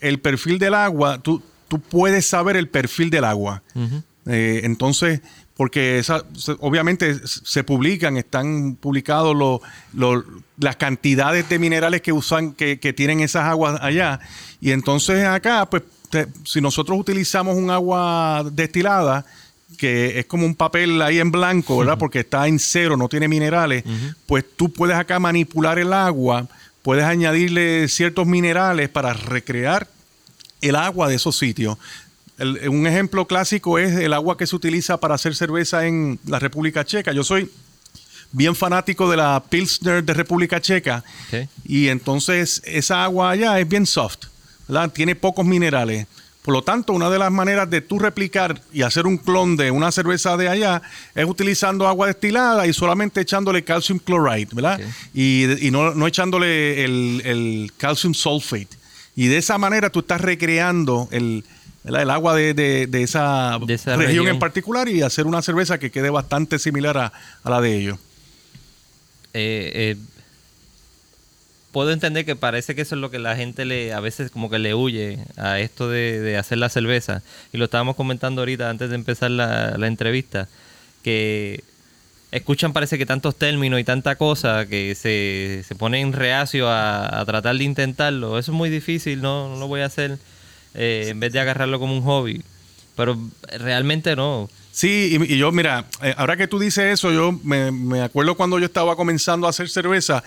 el perfil del agua, tú, tú puedes saber el perfil del agua. Eh, entonces, porque esa, obviamente se publican, están publicados las cantidades de minerales que usan, que, tienen esas aguas allá. Y entonces acá, pues, si nosotros utilizamos un agua destilada, que es como un papel ahí en blanco, ¿verdad? Porque está en cero, no tiene minerales, pues tú puedes acá manipular el agua, puedes añadirle ciertos minerales para recrear el agua de esos sitios. un ejemplo clásico es el agua que se utiliza para hacer cerveza en la República Checa. Yo soy bien fanático de la Pilsner de República Checa y entonces esa agua allá es bien soft, ¿verdad? Tiene pocos minerales. Por lo tanto, una de las maneras de tú replicar y hacer un clon de una cerveza de allá es utilizando agua destilada y solamente echándole calcium chloride, ¿verdad? Y, no, echándole el, calcium sulfate. Y de esa manera tú estás recreando el, el agua de, esa, región, en particular y hacer una cerveza que quede bastante similar a, la de ellos. Eh, eh, puedo entender que parece que eso es lo que la gente le a veces como que le huye a esto de, hacer la cerveza. Y lo estábamos comentando ahorita antes de empezar la, entrevista, que escuchan parece que tantos términos y tanta cosa que se, se ponen reacio a, tratar de intentarlo. Eso es muy difícil, no, no lo voy a hacer eh, en vez de agarrarlo como un hobby. Pero realmente no. Sí, y, yo, mira, eh, ahora que tú dices eso, yo me, me, acuerdo cuando yo estaba comenzando a hacer cerveza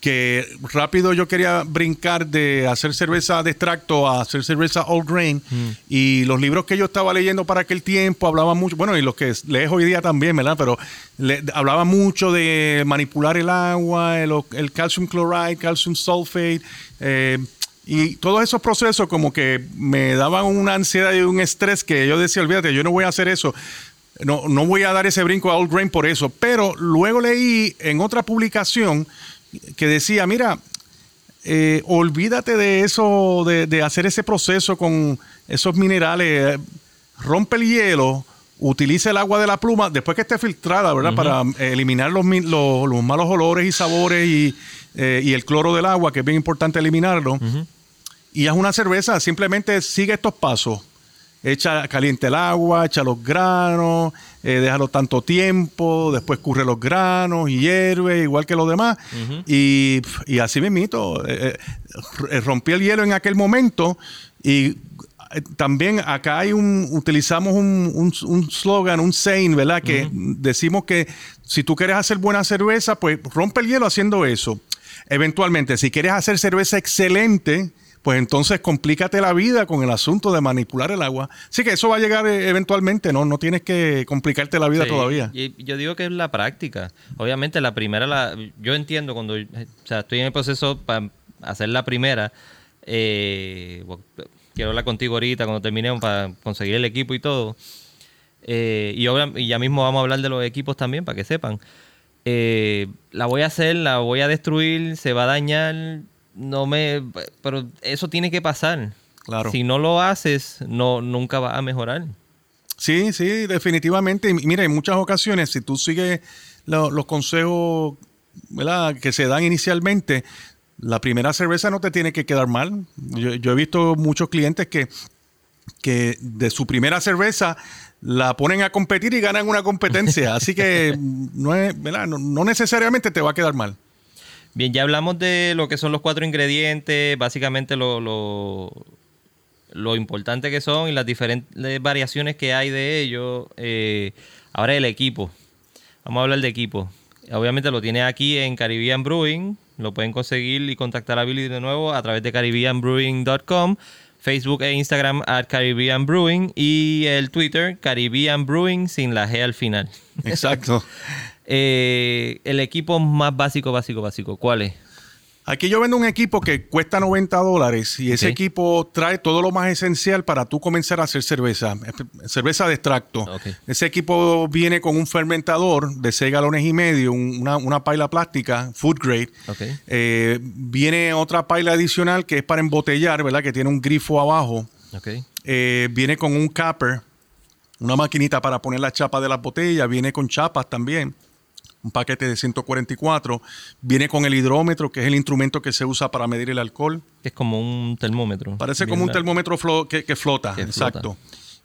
que rápido yo quería brincar de hacer cerveza de extracto a hacer cerveza all grain mm. y los libros que yo estaba leyendo para aquel tiempo hablaban mucho, bueno, y los que lees hoy día también, ¿verdad? Pero le, hablaba mucho de manipular el agua, el, calcium chloride, calcium sulfate, eh, y todos esos procesos como que me daban una ansiedad y un estrés que yo decía, olvídate, yo no voy a hacer eso. No, no voy a dar ese brinco a all grain por eso. Pero luego leí en otra publicación que decía, mira, eh, olvídate de eso, de, hacer ese proceso con esos minerales, rompe el hielo, utiliza el agua de la pluma después que esté filtrada, ¿verdad? Para eliminar los, los, malos olores y sabores eh, y, el cloro del agua, que es bien importante eliminarlo. Y haz una cerveza, simplemente sigue estos pasos echa caliente el agua, echa los granos, eh, déjalo tanto tiempo, después curre los granos y hierve, igual que los demás. y, así mismito, eh, eh, rompí el hielo en aquel momento y también acá hay un, utilizamos un, un, slogan, un saying, ¿verdad? Que decimos que si tú quieres hacer buena cerveza, pues rompe el hielo haciendo eso. Eventualmente, si quieres hacer cerveza excelente, pues entonces complícate la vida con el asunto de manipular el agua. Sí que eso va a llegar eh, eventualmente, ¿no? No tienes que complicarte la vida todavía. Y yo digo que es la práctica. Obviamente la primera, la, yo entiendo cuando o sea, estoy en el proceso para hacer la primera, eh, quiero hablar contigo ahorita cuando terminemos para conseguir el equipo y todo. eh, y, y ya mismo vamos a hablar de los equipos también para que sepan. Eh, la voy a hacer, la voy a destruir, se va a dañar, no me, pero eso tiene que pasar. Claro. Si no lo haces, no nunca va a mejorar. Sí, sí, definitivamente. Mira, en muchas ocasiones, si tú sigues lo- los consejos ¿verdad? que se dan inicialmente, la primera cerveza no te tiene que quedar mal. Yo, yo he visto muchos clientes que, que de su primera cerveza la ponen a competir y ganan una competencia. Así que no, es, ¿verdad? no, no necesariamente te va a quedar mal. Bien, ya hablamos de lo que son los cuatro ingredientes, básicamente lo, lo, lo importante que son y las diferentes variaciones que hay de ellos. Eh, ahora el equipo. Vamos a hablar de equipo. Obviamente lo tiene aquí en Caribbean Brewing. Lo pueden conseguir y contactar a Billy de nuevo a través de caribbeanbrewing.com, Facebook e Instagram at Caribbean Brewing y el Twitter Caribbean Brewing sin la G al final. Exacto. Eh, el equipo más básico, básico, básico. ¿Cuál es? Aquí yo vendo un equipo que cuesta 90 dólares y ese equipo trae todo lo más esencial para tú comenzar a hacer cerveza, cerveza de extracto. Ese equipo viene con un fermentador de 6 galones y medio, un- una, una paila plástica, food grade. Eh, viene otra paila adicional que es para embotellar, ¿verdad? Que tiene un grifo abajo. Eh, viene con un capper, una maquinita para poner la chapa de las botellas, viene con chapas también, un paquete de 144, viene con el hidrómetro, que es el instrumento que se usa para medir el alcohol. Es como un termómetro. Parece como un largo. termómetro flo- que, que flota, Que exacto.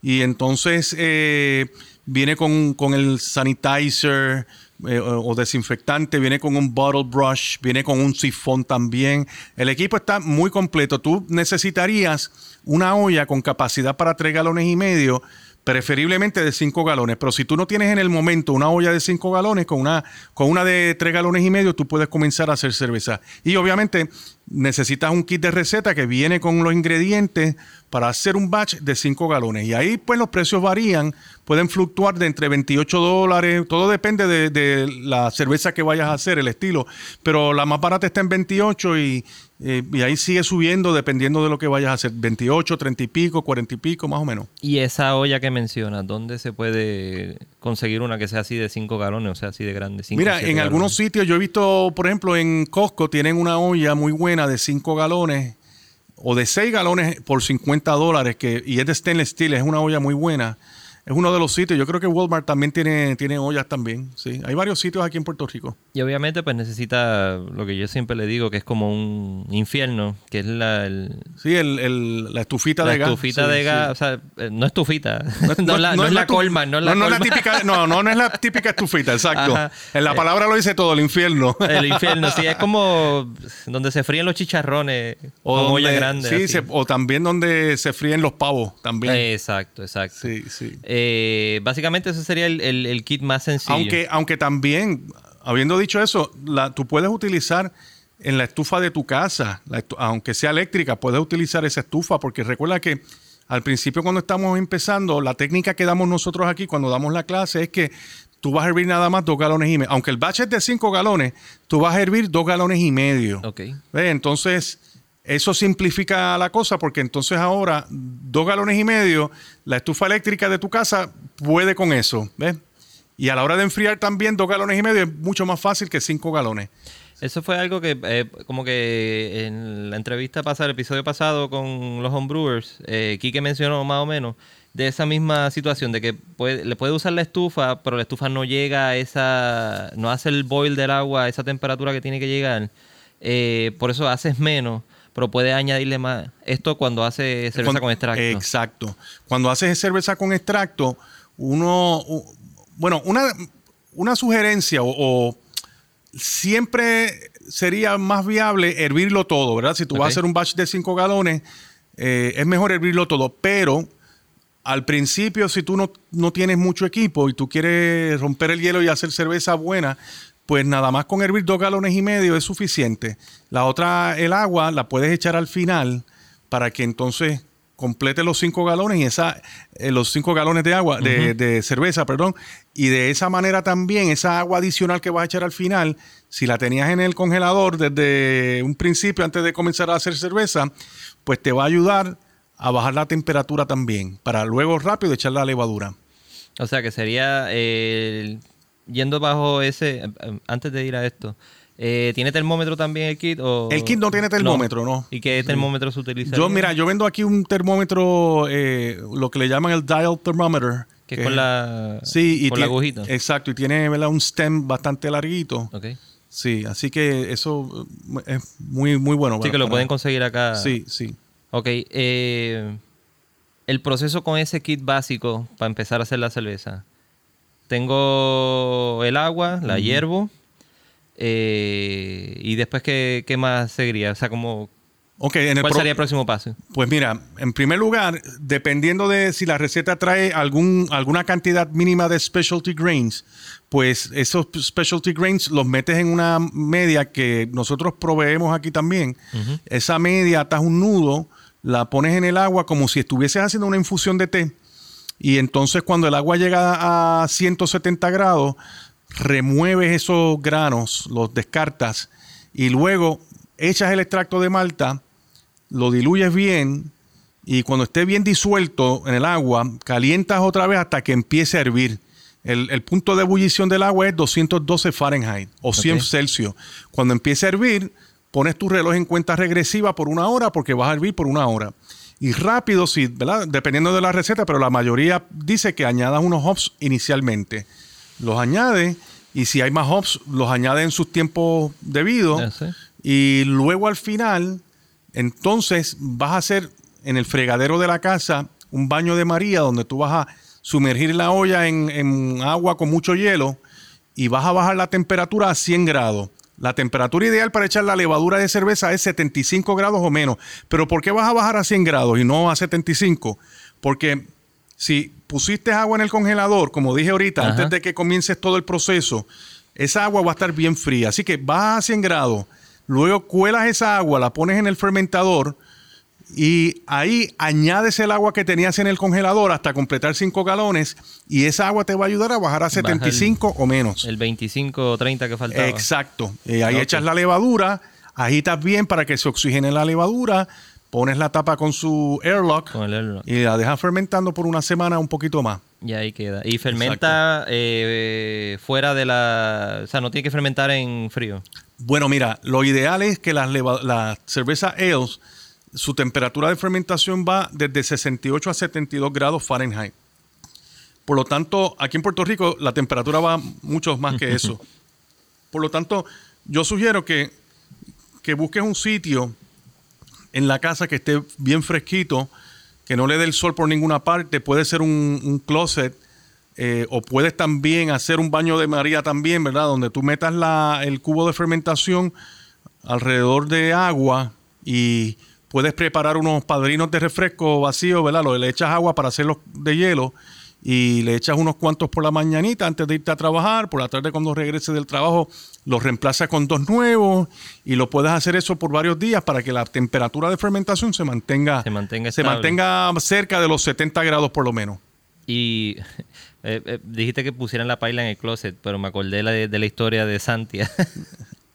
Y entonces eh, viene con, con el sanitizer eh, o, o desinfectante, viene con un bottle brush, viene con un sifón también. El equipo está muy completo. Tú necesitarías una olla con capacidad para tres galones y medio, preferiblemente de cinco galones. Pero si tú no tienes en el momento una olla de cinco galones, con una, con una de tres galones y medio, tú puedes comenzar a hacer cerveza. Y obviamente necesitas un kit de receta que viene con los ingredientes para hacer un batch de 5 galones. Y ahí pues los precios varían, pueden fluctuar de entre 28 dólares, todo depende de, de la cerveza que vayas a hacer, el estilo, pero la más barata está en 28 y, eh, y ahí sigue subiendo dependiendo de lo que vayas a hacer, 28, 30 y pico, 40 y pico, más o menos. Y esa olla que mencionas, ¿dónde se puede conseguir una que sea así de 5 galones, o sea, así de grande? cinco, Mira, en algunos sitios yo he visto, por ejemplo, en Costco tienen una olla muy buena de 5 galones o de 6 galones por 50 dólares que, y es de stainless steel, es una olla muy buena. Es uno de los sitios. Yo creo que Walmart también tiene, tiene ollas también. Sí, hay varios sitios aquí en Puerto Rico. Y obviamente pues necesita lo que yo siempre le digo, que es como un infierno, que es la, el- Sí, el, el- la estufita la de gas. estufita Sí, de sí. gas, o sea, eh, no estufita, no, la, no es la colma, no es la no, no la típica, no, es la típica estufita, exacto. Ajá. En la Eh, palabra lo dice todo, el infierno. El infierno, sí, es como donde se fríen los chicharrones, o donde- olla grande. Sí, se- o también donde se fríen los pavos también. Exacto, exacto. Sí, sí. Eh, básicamente ese sería el, el- el kit más sencillo. Aunque, aunque también, habiendo dicho eso, la, tú puedes utilizar en la estufa de tu casa, la estu- aunque sea eléctrica, puedes utilizar esa estufa, porque recuerda que al principio cuando estamos empezando, la técnica que damos nosotros aquí cuando damos la clase es que tú vas a hervir nada más dos galones y medio. Aunque el batch es de cinco galones, tú vas a hervir dos galones y medio. Ok. ¿Ves? Entonces, eso simplifica la cosa porque entonces ahora dos galones y medio, la estufa eléctrica de tu casa puede con eso. ¿Ves? Y a la hora de enfriar también dos galones y medio es mucho más fácil que cinco galones. Eso fue algo que, eh, como que en la entrevista pasada, el episodio pasado con los homebrewers, eh, Quique mencionó más o menos de esa misma situación, de que le puede usar la estufa, pero la estufa no llega a esa, no hace el boil del agua a esa temperatura que tiene que llegar. Eh, por eso haces menos, pero puede añadirle más. Esto cuando hace cerveza con extracto. Exacto. Cuando haces cerveza con extracto, uno, bueno, una, una sugerencia o, o siempre sería más viable hervirlo todo, ¿verdad? Si tú vas a hacer un batch de 5 galones, eh, es mejor hervirlo todo, pero al principio, si tú no, no tienes mucho equipo y tú quieres romper el hielo y hacer cerveza buena, pues nada más con hervir dos galones y medio es suficiente. La otra, el agua, la puedes echar al final para que entonces complete los cinco galones y esa, eh, los cinco galones de agua, de, de cerveza, perdón. Y de esa manera también, esa agua adicional que vas a echar al final, si la tenías en el congelador desde un principio, antes de comenzar a hacer cerveza, pues te va a ayudar a bajar la temperatura también, para luego rápido echar la levadura. O sea que sería, eh, yendo bajo ese, eh, antes de ir a esto, eh, ¿tiene termómetro también el kit? O... El kit no tiene termómetro, no. ¿Y qué termómetro se utiliza? Yo, mira, yo vendo aquí un termómetro, lo que le llaman el dial thermometer. Que es con la, sí, y con la agujita. Exacto, y tiene ¿verdad? un stem bastante larguito. Ok. Sí, así que eso es muy, muy bueno. Sí, que lo pueden conseguir acá. Sí, sí. Ok. Eh, el proceso con ese kit básico para empezar a hacer la cerveza. Tengo el agua, la hiervo. Eh, y después, ¿qué, ¿qué, más seguiría? O sea, como... en ¿Cuál sería el próximo paso? Pues mira, en primer lugar, dependiendo de si la receta trae algún, alguna cantidad mínima de specialty grains, pues esos specialty grains los metes en una media que nosotros proveemos aquí también. Esa media atas un nudo, la pones en el agua como si estuvieses haciendo una infusión de té. Y entonces cuando el agua llega a 170 grados, remueves esos granos, los descartas y luego echas el extracto de malta, lo diluyes bien y cuando esté bien disuelto en el agua, calientas otra vez hasta que empiece a hervir. El, punto de ebullición del agua es 212 Fahrenheit o 100 Celsius. Cuando empiece a hervir, pones tu reloj en cuenta regresiva por una hora porque vas a hervir por una hora. Y rápido, sí, ¿verdad? dependiendo de la receta, pero la mayoría dice que añadas unos hops inicialmente. Los añade y si hay más hops, los añade en sus tiempos debidos. Y luego al final, entonces vas a hacer en el fregadero de la casa un baño de María donde tú vas a sumergir la olla en, agua con mucho hielo y vas a bajar la temperatura a 100 grados. La temperatura ideal para echar la levadura de cerveza es 75 grados o menos. Pero ¿por qué vas a bajar a 100 grados y no a 75? Porque si pusiste agua en el congelador, como dije ahorita, antes de que comiences todo el proceso, esa agua va a estar bien fría. Así que vas a 100 grados, luego cuelas esa agua, la pones en el fermentador y ahí añades el agua que tenías en el congelador hasta completar 5 galones y esa agua te va a ayudar a bajar a 75 o menos. El 25 o 30 que faltaba. Exacto. Y ahí echas la levadura, agitas bien para que se oxigene la levadura, pones la tapa con su airlock, y la dejas fermentando por una semana un poquito más. Y ahí queda. Y fermenta eh, fuera de la... O sea, no tiene que fermentar en frío. Bueno, mira, lo ideal es que las, las cervezas ales su temperatura de fermentación va desde 68 a 72 grados Fahrenheit. Por lo tanto, aquí en Puerto Rico la temperatura va mucho más que eso. Por lo tanto, yo sugiero que, que busques un sitio en la casa que esté bien fresquito, que no le dé el sol por ninguna parte. Puede ser un, closet eh, o puedes también hacer un baño de María también, ¿verdad? Donde tú metas la, el cubo de fermentación alrededor de agua y puedes preparar unos padrinos de refresco vacíos, ¿verdad? le echas agua para hacerlos de hielo y le echas unos cuantos por la mañanita antes de irte a trabajar, por la tarde cuando regreses del trabajo los reemplazas con dos nuevos y lo puedes hacer eso por varios días para que la temperatura de fermentación se mantenga, se mantenga, se mantenga cerca de los 70 grados por lo menos. Y eh, eh, dijiste que pusieran la paila en el closet, pero me acordé de, de la historia de Santia.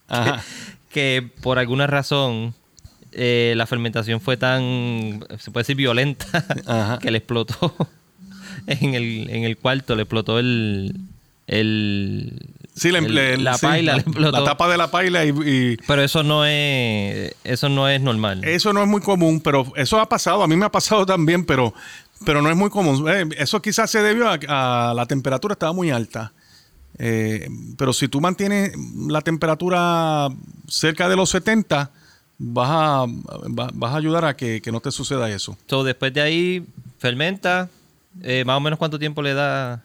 que por alguna razón eh, la fermentación fue tan, se puede decir, violenta, que le explotó en el, en el cuarto, le explotó el... el Sí, la paila le explotó. La tapa de la paila y, Pero eso no es eso no es normal. Eso no es muy común, pero eso ha pasado. A mí me ha pasado también, pero, pero no es muy común. Eh, eso quizás se debió a, la temperatura estaba muy alta. Eh, pero si tú mantienes la temperatura cerca de los 70, vas a, vas a ayudar a que, no te suceda eso. So, después de ahí, fermenta, eh, más o menos cuánto tiempo le da.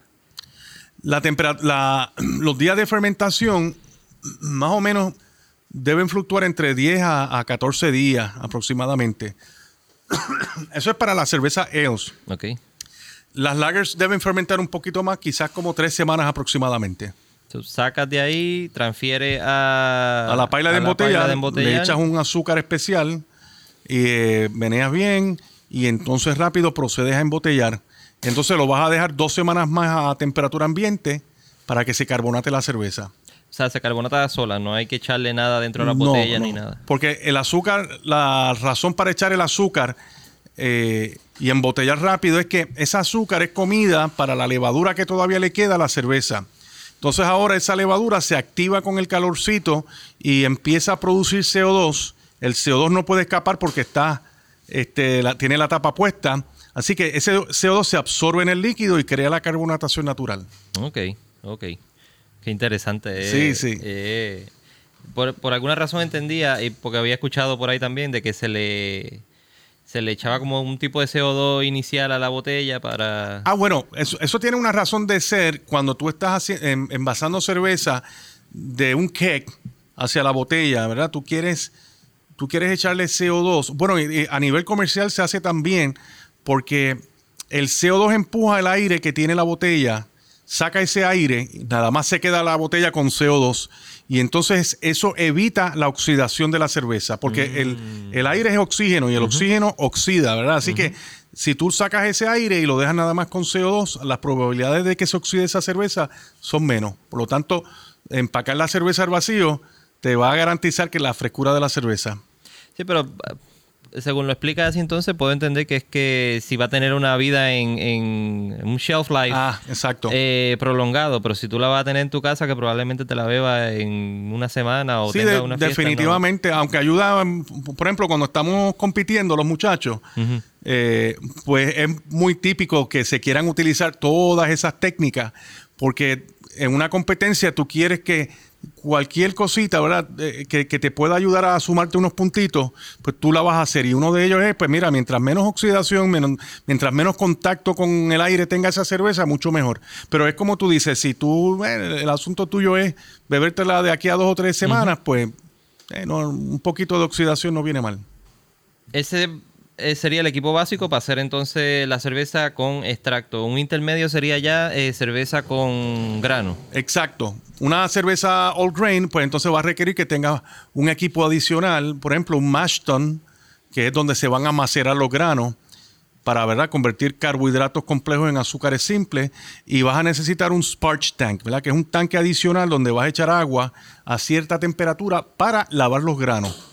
La temperatura, los días de fermentación, más o menos, deben fluctuar entre 10 a, 14 días aproximadamente. Eso es para la cerveza EOS. Ok. Las lagers deben fermentar un poquito más, quizás como tres semanas aproximadamente sacas de ahí, transfiere a, a la paila de, embotella, le echas un azúcar especial y eh, meneas bien y entonces rápido procedes a embotellar. Entonces lo vas a dejar dos semanas más a temperatura ambiente para que se carbonate la cerveza. O sea, se carbonata sola, no hay que echarle nada dentro de la botella ni nada. Porque el azúcar, la razón para echar el azúcar eh, y embotellar rápido es que esa azúcar es comida para la levadura que todavía le queda a la cerveza. Entonces ahora esa levadura se activa con el calorcito y empieza a producir CO2. El CO2 no puede escapar porque está, este, tiene la tapa puesta. Así que ese CO2 se absorbe en el líquido y crea la carbonatación natural. Ok, ok. Qué interesante. Sí, eh, sí. eh, por, por alguna razón entendía, y porque había escuchado por ahí también, de que se le se le echaba como un tipo de CO2 inicial a la botella para... Ah, bueno, eso, eso tiene una razón de ser cuando tú estás envasando cerveza de un keg hacia la botella, ¿verdad? Tú quieres, tú quieres echarle CO2. Bueno, a nivel comercial se hace también porque el CO2 empuja el aire que tiene la botella, saca ese aire, nada más se queda la botella con CO2 y entonces eso evita la oxidación de la cerveza, porque el, el aire es oxígeno y el oxígeno oxida, ¿verdad? Así que si tú sacas ese aire y lo dejas nada más con CO2, las probabilidades de que se oxide esa cerveza son menos. Por lo tanto, empacar la cerveza al vacío te va a garantizar que la frescura de la cerveza. Sí, pero según lo explica así entonces, puedo entender que es que si va a tener una vida en, en un shelf life Ah, exacto. eh, prolongado, pero si tú la vas a tener en tu casa, que probablemente te la bebas en una semana o Sí, tenga de- una fiesta, ¿no? definitivamente, aunque ayuda, por ejemplo, cuando estamos compitiendo los muchachos, eh, pues es muy típico que se quieran utilizar todas esas técnicas, porque en una competencia tú quieres que cualquier cosita, ¿verdad? Eh, que, que te pueda ayudar a sumarte unos puntitos, pues tú la vas a hacer. Y uno de ellos es, pues mira, mientras menos oxidación, menos- mientras menos contacto con el aire tenga esa cerveza, mucho mejor. Pero es como tú dices, si tú, eh, el asunto tuyo es bebértela de aquí a dos o tres semanas, pues eh, no, un poquito de oxidación no viene mal. Ese eh, sería el equipo básico para hacer entonces la cerveza con extracto. Un intermedio sería ya eh, cerveza con grano. Exacto. Una cerveza all grain, pues entonces va a requerir que tenga un equipo adicional, por ejemplo, un mash tun, que es donde se van a macerar los granos para ¿verdad? convertir carbohidratos complejos en azúcares simples y vas a necesitar un sparge tank, ¿verdad? que es un tanque adicional donde vas a echar agua a cierta temperatura para lavar los granos.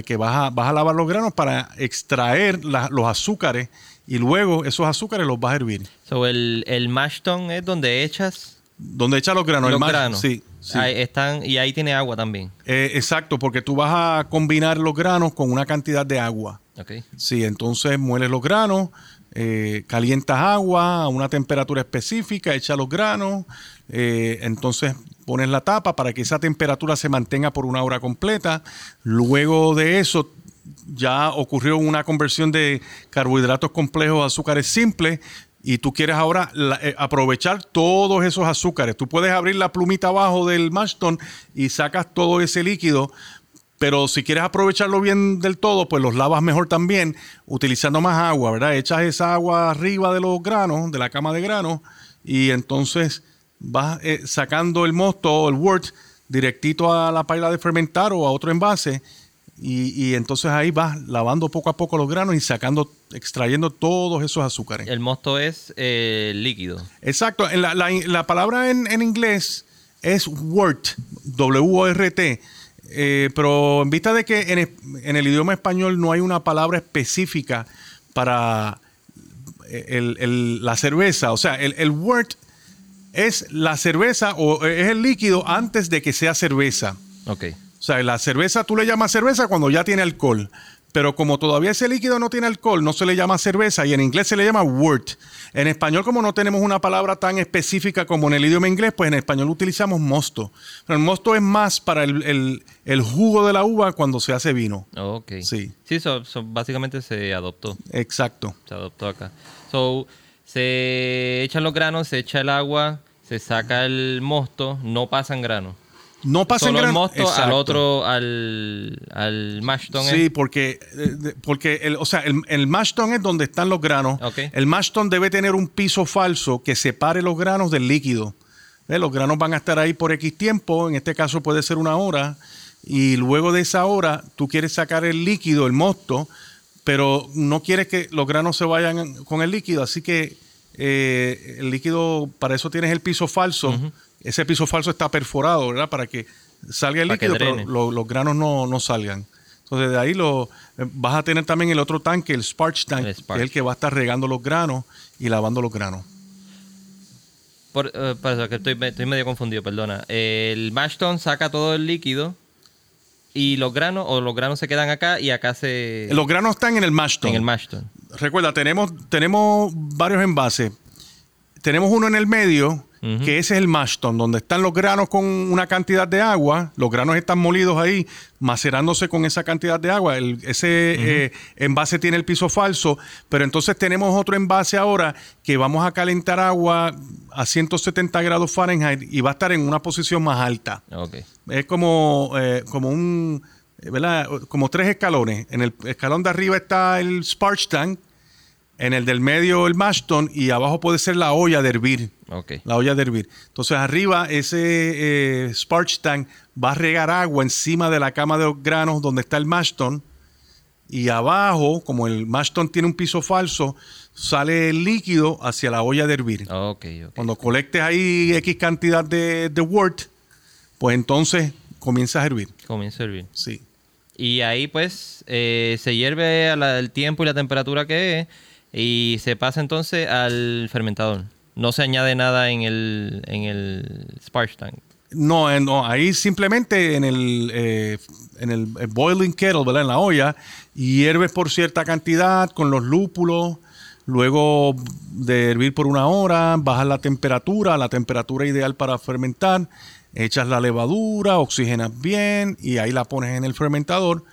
Que vas a, vas a lavar los granos para extraer la- los azúcares y luego esos azúcares los vas a hervir. So, el, el mash tun es donde echas Donde echas los granos, los el mash- granos. Sí, sí. Ahí están, y ahí tiene agua también. Eh, exacto, porque tú vas a combinar los granos con una cantidad de agua. Ok. Sí, entonces mueles los granos, eh, calientas agua a una temperatura específica, echas los granos, eh, entonces pones la tapa para que esa temperatura se mantenga por una hora completa. Luego de eso ya ocurrió una conversión de carbohidratos complejos a azúcares simples y tú quieres ahora eh, aprovechar todos esos azúcares. Tú puedes abrir la plumita abajo del mash tun y sacas todo ese líquido, pero si quieres aprovecharlo bien del todo, pues los lavas mejor también, utilizando más agua, ¿verdad? Echas esa agua arriba de los granos, de la cama de granos, y entonces vas eh, sacando el mosto o el wort directito a la paila de fermentar o a otro envase, y, y entonces ahí vas lavando poco a poco los granos y sacando, extrayendo todos esos azúcares. El mosto es eh, líquido. Exacto. La, la- la palabra en, en inglés es wort, W-O-R-T. eh, pero en vista de que en, en el idioma español no hay una palabra específica para el- el- la cerveza, o sea, el, el wort es la cerveza o es el líquido antes de que sea cerveza. Ok. O sea, la cerveza tú le llamas cerveza cuando ya tiene alcohol. Pero como todavía ese líquido no tiene alcohol, no se le llama cerveza y en inglés se le llama wort. En español, como no tenemos una palabra tan específica como en el idioma inglés, pues en español utilizamos mosto. Pero el mosto es más para el, el- el jugo de la uva cuando se hace vino. Ok. Sí. Sí, so- so básicamente se adoptó. Exacto. Se adoptó acá. So, se echan los granos, se echa el agua, se saca el mosto, no pasan granos. No pasa en Solo el gran- mosto al Exacto. otro, al, al mash tun. Sí, ¿eh? porque, eh, porque el, o sea, el, el mash tun es donde están los granos. Ok. El mash tun debe tener un piso falso que separe los granos del líquido. ¿Ves? Los granos van a estar ahí por X tiempo, en este caso puede ser una hora, y luego de esa hora tú quieres sacar el líquido, el mosto, pero no quieres que los granos se vayan con el líquido, así que eh, el líquido, para eso tienes el piso falso. Ese piso falso está perforado, ¿verdad? Para que salga el Para líquido, pero lo- los granos no, no salgan. Entonces de ahí lo eh, vas a tener también el otro tanque, el Sparge Tank, El que es el que va a estar regando los granos y lavando los granos. Por, eh, pasa que estoy, estoy medio confundido, perdona. El Mashton saca todo el líquido y los granos, o los granos se quedan acá y acá se. Los granos están en el mash tun. en el Mashton. Recuerda, tenemos, tenemos varios envases. Tenemos uno en el medio, que ese es el mash tun, donde están los granos con una cantidad de agua. Los granos están molidos ahí, macerándose con esa cantidad de agua. El- ese eh, envase tiene el piso falso, pero entonces tenemos otro envase ahora que vamos a calentar agua a 170 grados Fahrenheit y va a estar en una posición más alta. Es como, eh, como un, eh, ¿verdad? Como tres escalones. En el escalón de arriba está el sparge tank, en el del medio el mash tun y abajo puede ser la olla de hervir. La olla de hervir. Entonces arriba ese eh, sparge tank va a regar agua encima de la cama de los granos donde está el mash tun. Y abajo, como el mash tun tiene un piso falso, sale el líquido hacia la olla de hervir. Cuando colectes ahí X cantidad de, de wort, pues entonces comienzas a hervir. Comienza a hervir. Sí. Y ahí pues eh, se hierve al tiempo y la temperatura que es y se pasa entonces al fermentador. No se añade nada en el, en el sparge tank. No, eh, no, ahí simplemente en el, eh, en el eh, boiling kettle, ¿verdad? En la olla, hierves por cierta cantidad con los lúpulos. Luego de hervir por una hora, bajas la temperatura, la temperatura ideal para fermentar. Echas la levadura, oxigenas bien y ahí la pones en el fermentador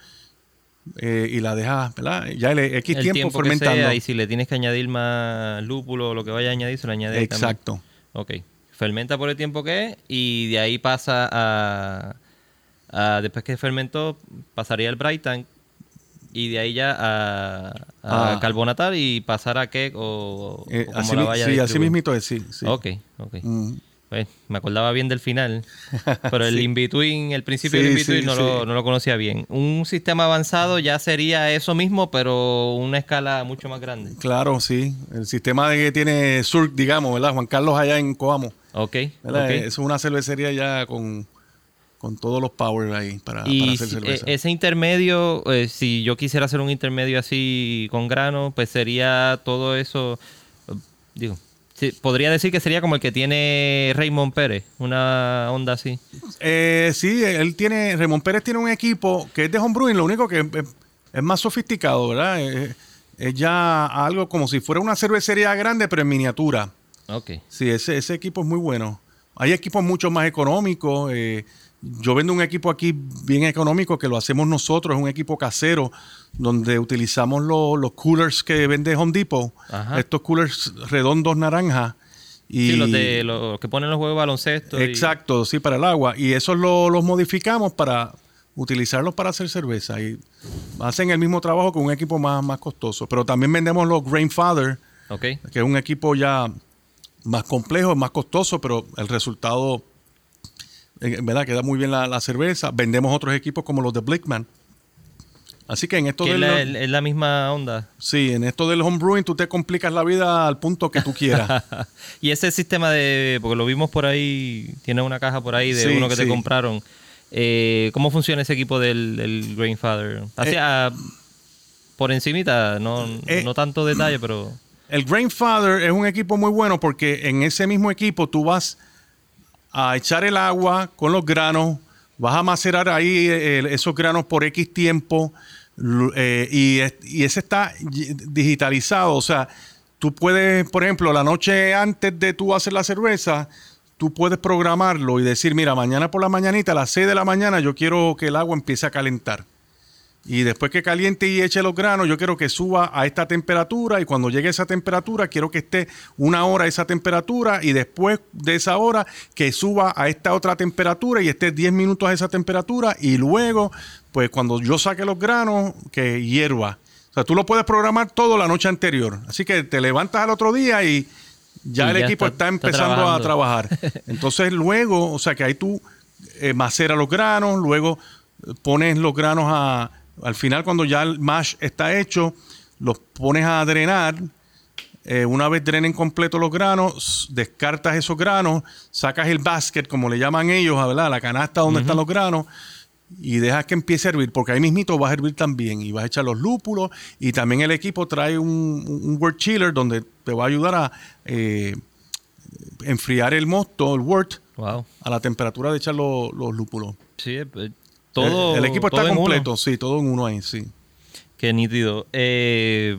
eh, y la dejas, ¿verdad? Ya el X el tiempo, tiempo fermentando. sea y si le tienes que añadir más lúpulo o lo que vaya a añadir, se lo añade también. Exacto. Ok. Fermenta por el tiempo que es y de ahí pasa a, a- después que fermentó, pasaría al bright tank y de ahí ya a, a Ah. carbonatar y pasar a cake o, Eh, o como así, la vaya sí, así mismito es, sí. sí. Ok, ok. Mm. Pues, me acordaba bien del final, pero el Sí. in-between, el principio Sí, del in-between sí, no. Lo, no lo conocía bien. Un sistema avanzado ya sería eso mismo, pero una escala mucho más grande. Claro, sí. El sistema que tiene Sur, digamos, ¿verdad? Juan Carlos allá en Coamo. Ok, ¿verdad? ok. Es una cervecería ya con, con todos los power ahí para, para Y hacer si- cerveza. e- ese intermedio, eh, si yo quisiera hacer un intermedio así con grano, pues sería todo eso, eh, digo, sí, podría decir que sería como el que tiene Raymond Pérez, una onda así. Eh, sí, él tiene, Ramón Pérez tiene un equipo que es de homebrewing, lo único que es, es más sofisticado, ¿verdad? Es, es ya algo como si fuera una cervecería grande, pero en miniatura. Ok. Sí, ese, ese equipo es muy bueno. Hay equipos mucho más económicos. eh, yo vendo un equipo aquí bien económico que lo hacemos nosotros, es un equipo casero, donde utilizamos lo- los coolers que vende Home Depot, Ajá. estos coolers redondos naranjas. Y Sí, los de los que ponen los juegos de baloncesto. y- Exacto, sí, para el agua. Y esos lo- los modificamos para utilizarlos para hacer cerveza. Y hacen el mismo trabajo con un equipo más, más costoso. Pero también vendemos los Grainfather, Ok. que es un equipo ya más complejo, más costoso, pero el resultado, ¿verdad? Queda muy bien la, la cerveza. Vendemos otros equipos como los de Blickman. Así que en esto Que es del, la, es la misma onda. sí, en esto del homebrewing tú te complicas la vida al punto que tú quieras. y ese sistema de. Porque lo vimos por ahí, tiene una caja por ahí de Sí, uno que te compraron. Eh, ¿Cómo funciona ese equipo del, del Grainfather? Hacia. por encimita, no, Eh, no tanto detalle, pero. El Grainfather es un equipo muy bueno porque en ese mismo equipo tú vas a echar el agua con los granos, vas a macerar ahí eh, esos granos por X tiempo eh, y, y ese está digitalizado. O sea, tú puedes, por ejemplo, la noche antes de tú hacer la cerveza, tú puedes programarlo y decir, mira, mañana por la mañanita a las 6 de la mañana yo quiero que el agua empiece a calentar. Y después que caliente y eche los granos, yo quiero que suba a esta temperatura y cuando llegue a esa temperatura, quiero que esté una hora a esa temperatura y después de esa hora que suba a esta otra temperatura y esté 10 minutos a esa temperatura y luego, pues cuando yo saque los granos, que hierva. O sea, tú lo puedes programar todo la noche anterior. Así que te levantas al otro día y ya Y el ya equipo está- está, está empezando a trabajar. Entonces luego, o sea que ahí tú eh, maceras los granos, luego eh, pones los granos a, al final cuando ya el mash está hecho, los pones a drenar. Eh, una vez drenen completo los granos, descartas esos granos, sacas el basket, como le llaman ellos, ¿verdad? la canasta donde están los granos, y dejas que empiece a hervir, porque ahí mismito vas a hervir también y vas a echar los lúpulos y también el equipo trae un, un wort chiller donde te va a ayudar a eh, enfriar el mosto, el wort, Wow. a la temperatura de echar los, los lúpulos. Sí, eh, todo. el, el equipo todo está uno. completo, sí, todo en uno ahí, sí. Qué nítido. Eh,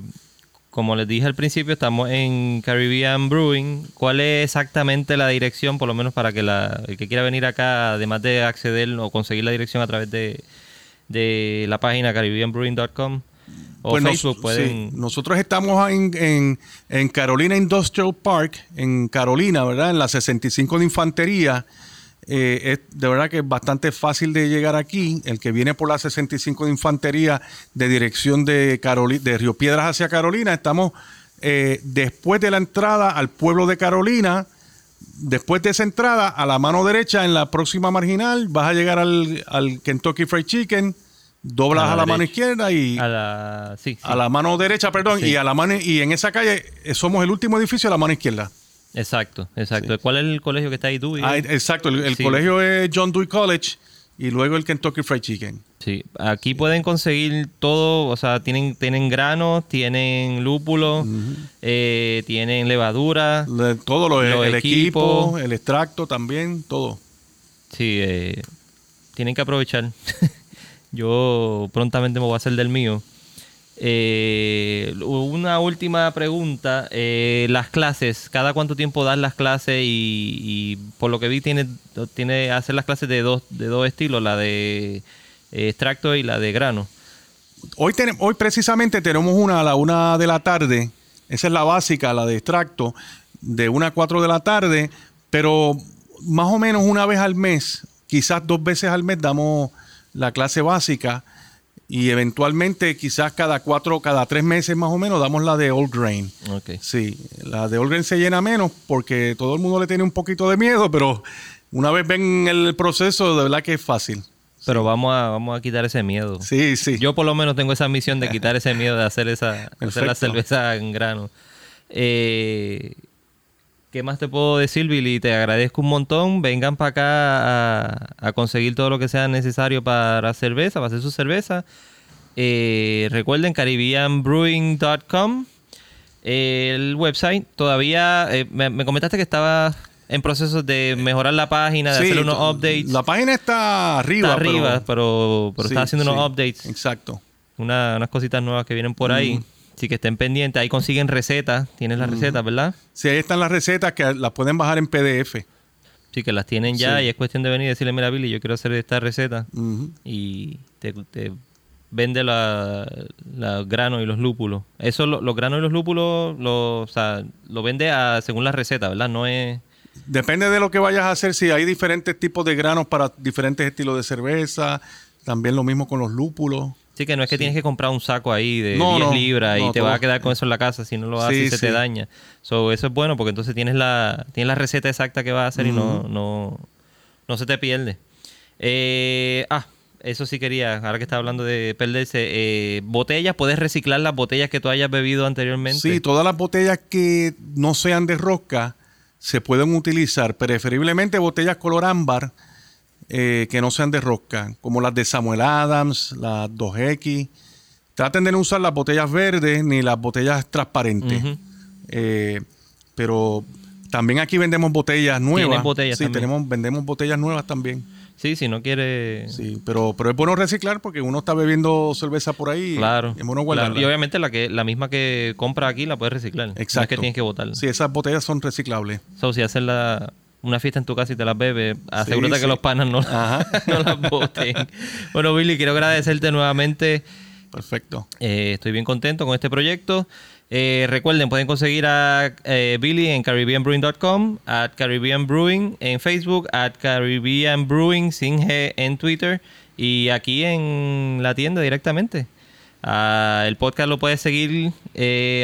como les dije al principio, estamos en Caribbean Brewing. ¿Cuál es exactamente la dirección, por lo menos para que la, el que quiera venir acá, además de acceder o conseguir la dirección a través de, de la página caribbeanbrewing.com o Pues nos- Facebook, sí, pueden... nosotros estamos en, en- en Carolina Industrial Park, en Carolina, ¿verdad? En la 65 de Infantería. Eh, es de verdad que es bastante fácil de llegar aquí. El que viene por la 65 de Infantería de dirección de, Caroli- de Río Piedras hacia Carolina, estamos eh, después de la entrada al pueblo de Carolina. Después de esa entrada, a la mano derecha, en la próxima marginal, vas a llegar al, al Kentucky Fried Chicken, doblas A la a la mano izquierda y A la, sí, sí. a la mano derecha, perdón, Sí. y a la mano y en esa calle eh, somos el último edificio a la mano izquierda. Exacto, exacto. ¿Cuál es el colegio que está ahí tú? Ah, exacto, el, el Sí. colegio es John Dewey College y luego el Kentucky Fried Chicken. Sí, aquí pueden conseguir todo, o sea, tienen, tienen granos, tienen lúpulo, eh, tienen levadura. Le- todo lo, Los el equipos. equipo, el extracto también, todo. Sí, eh, tienen que aprovechar. Yo prontamente me voy a hacer del mío. Eh, una última pregunta. eh, las clases, ¿cada cuánto tiempo das las clases? Y, y por lo que vi, tiene, tiene hacer las clases de dos, de dos estilos, la de eh, extracto y la de grano. Hoy, hoy precisamente tenemos una a la una de la tarde. Esa es la básica, la de extracto, de una a cuatro de la tarde. Pero más o menos una vez al mes, quizás dos veces al mes, damos la clase básica. Y eventualmente, quizás cada cuatro, cada tres meses más o menos, damos la de Old Grain. Ok. Sí, la de Old Grain se llena menos porque todo el mundo le tiene un poquito de miedo, pero una vez ven el proceso, de verdad que es fácil. Pero vamos a, vamos a quitar ese miedo. Sí, sí. Yo por lo menos tengo esa misión de quitar ese miedo de hacer esa hacer la cerveza en grano. Eh, ¿Qué más te puedo decir, Billy? Te agradezco un montón. Vengan para acá a, a conseguir todo lo que sea necesario para cerveza, para hacer su cerveza. Eh, recuerden caribbeanbrewing.com el website. Todavía eh, me, me comentaste que estaba en proceso de mejorar la página, de Sí, hacer unos updates. La página está arriba. Está arriba, pero, pero, pero sí, está haciendo unos updates Exacto. una- unas cositas nuevas que vienen por ahí. Así que estén pendientes. Ahí consiguen recetas. Tienes las recetas, ¿verdad? Sí, ahí están las recetas que las pueden bajar en PDF. Sí, que las tienen ya Sí. y es cuestión de venir y decirle, mira, Billy, yo quiero hacer esta receta. Y te, te vende la- los granos y los lúpulos. Eso, lo- los granos y los lúpulos, lo, o sea, lo vende a- según la receta, ¿verdad? No es... Depende de lo que vayas a hacer. Si hay diferentes tipos de granos para diferentes estilos de cerveza. También lo mismo con los lúpulos. Sí, que no es que tienes que comprar un saco ahí de No, 10 no, libras y te vas a quedar con eso en la casa. Si no lo haces, Sí, se te daña. So, eso es bueno porque entonces tienes la, tienes la receta exacta que vas a hacer y no, no, no se te pierde. Eh, ah, eso sí quería, ahora que estaba hablando de perderse. eh, botellas, puedes reciclar las botellas que tú hayas bebido anteriormente. Sí, todas las botellas que no sean de rosca se pueden utilizar, preferiblemente botellas color ámbar eh, que no sean de rosca, como las de Samuel Adams, las 2X. Traten de no usar las botellas verdes ni las botellas transparentes. Ujú. Eh, pero también aquí vendemos botellas nuevas. Botellas sí, también. tenemos, vendemos botellas nuevas también. Sí, si no quieres... Sí, pero, pero es bueno reciclar porque uno está bebiendo cerveza por ahí. Claro. Es bueno guardarla. Y obviamente la que la misma que compra aquí la puedes reciclar. No es Exacto. que tienes que botarla. Sí, esas botellas son reciclables. So, si haces la- una fiesta en tu casa y te las bebes, asegúrate sí. que los panas no, no las boten. bueno, Billy, quiero agradecerte nuevamente. Perfecto. Eh, estoy bien contento con este proyecto. Eh, recuerden, pueden conseguir a eh, Billy en caribbeanbrewing.com, at Caribbean Brewing en Facebook, at Caribbean Brewing sin G en Twitter y aquí en la tienda directamente. Ah, el podcast lo puedes seguir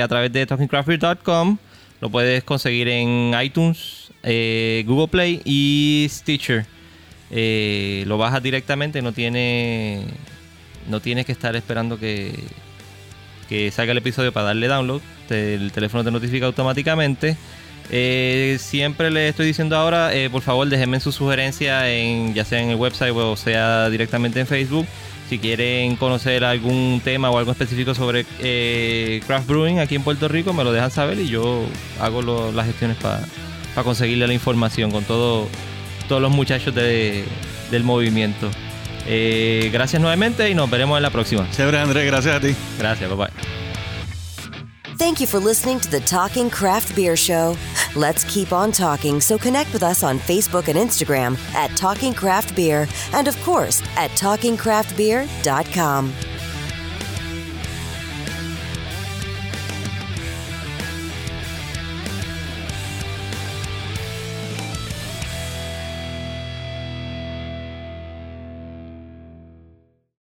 a través de talkingcraftbeer.com, lo puedes conseguir en iTunes, eh, Google Play y Stitcher. Eh, lo bajas directamente, no tiene no tienes que estar esperando que, que salga el episodio para darle download. El teléfono te notifica automáticamente. Eh, siempre les estoy diciendo ahora, por favor, déjenme su sugerencia en, ya sea en el website o sea directamente en Facebook. Si quieren conocer algún tema o algo específico sobre craft brewing aquí en Puerto Rico, me lo dejan saber y yo hago las gestiones para conseguirle la información con todo, todos los muchachos del movimiento. gracias nuevamente y nos veremos en la próxima. Chévere, Andrés, gracias a ti. Gracias, bye bye. Thank you for listening to the Talking Craft Beer Show. Let's keep on talking, so connect with us on Facebook and Instagram at Talking Craft Beer and, of course, at TalkingCraftBeer.com.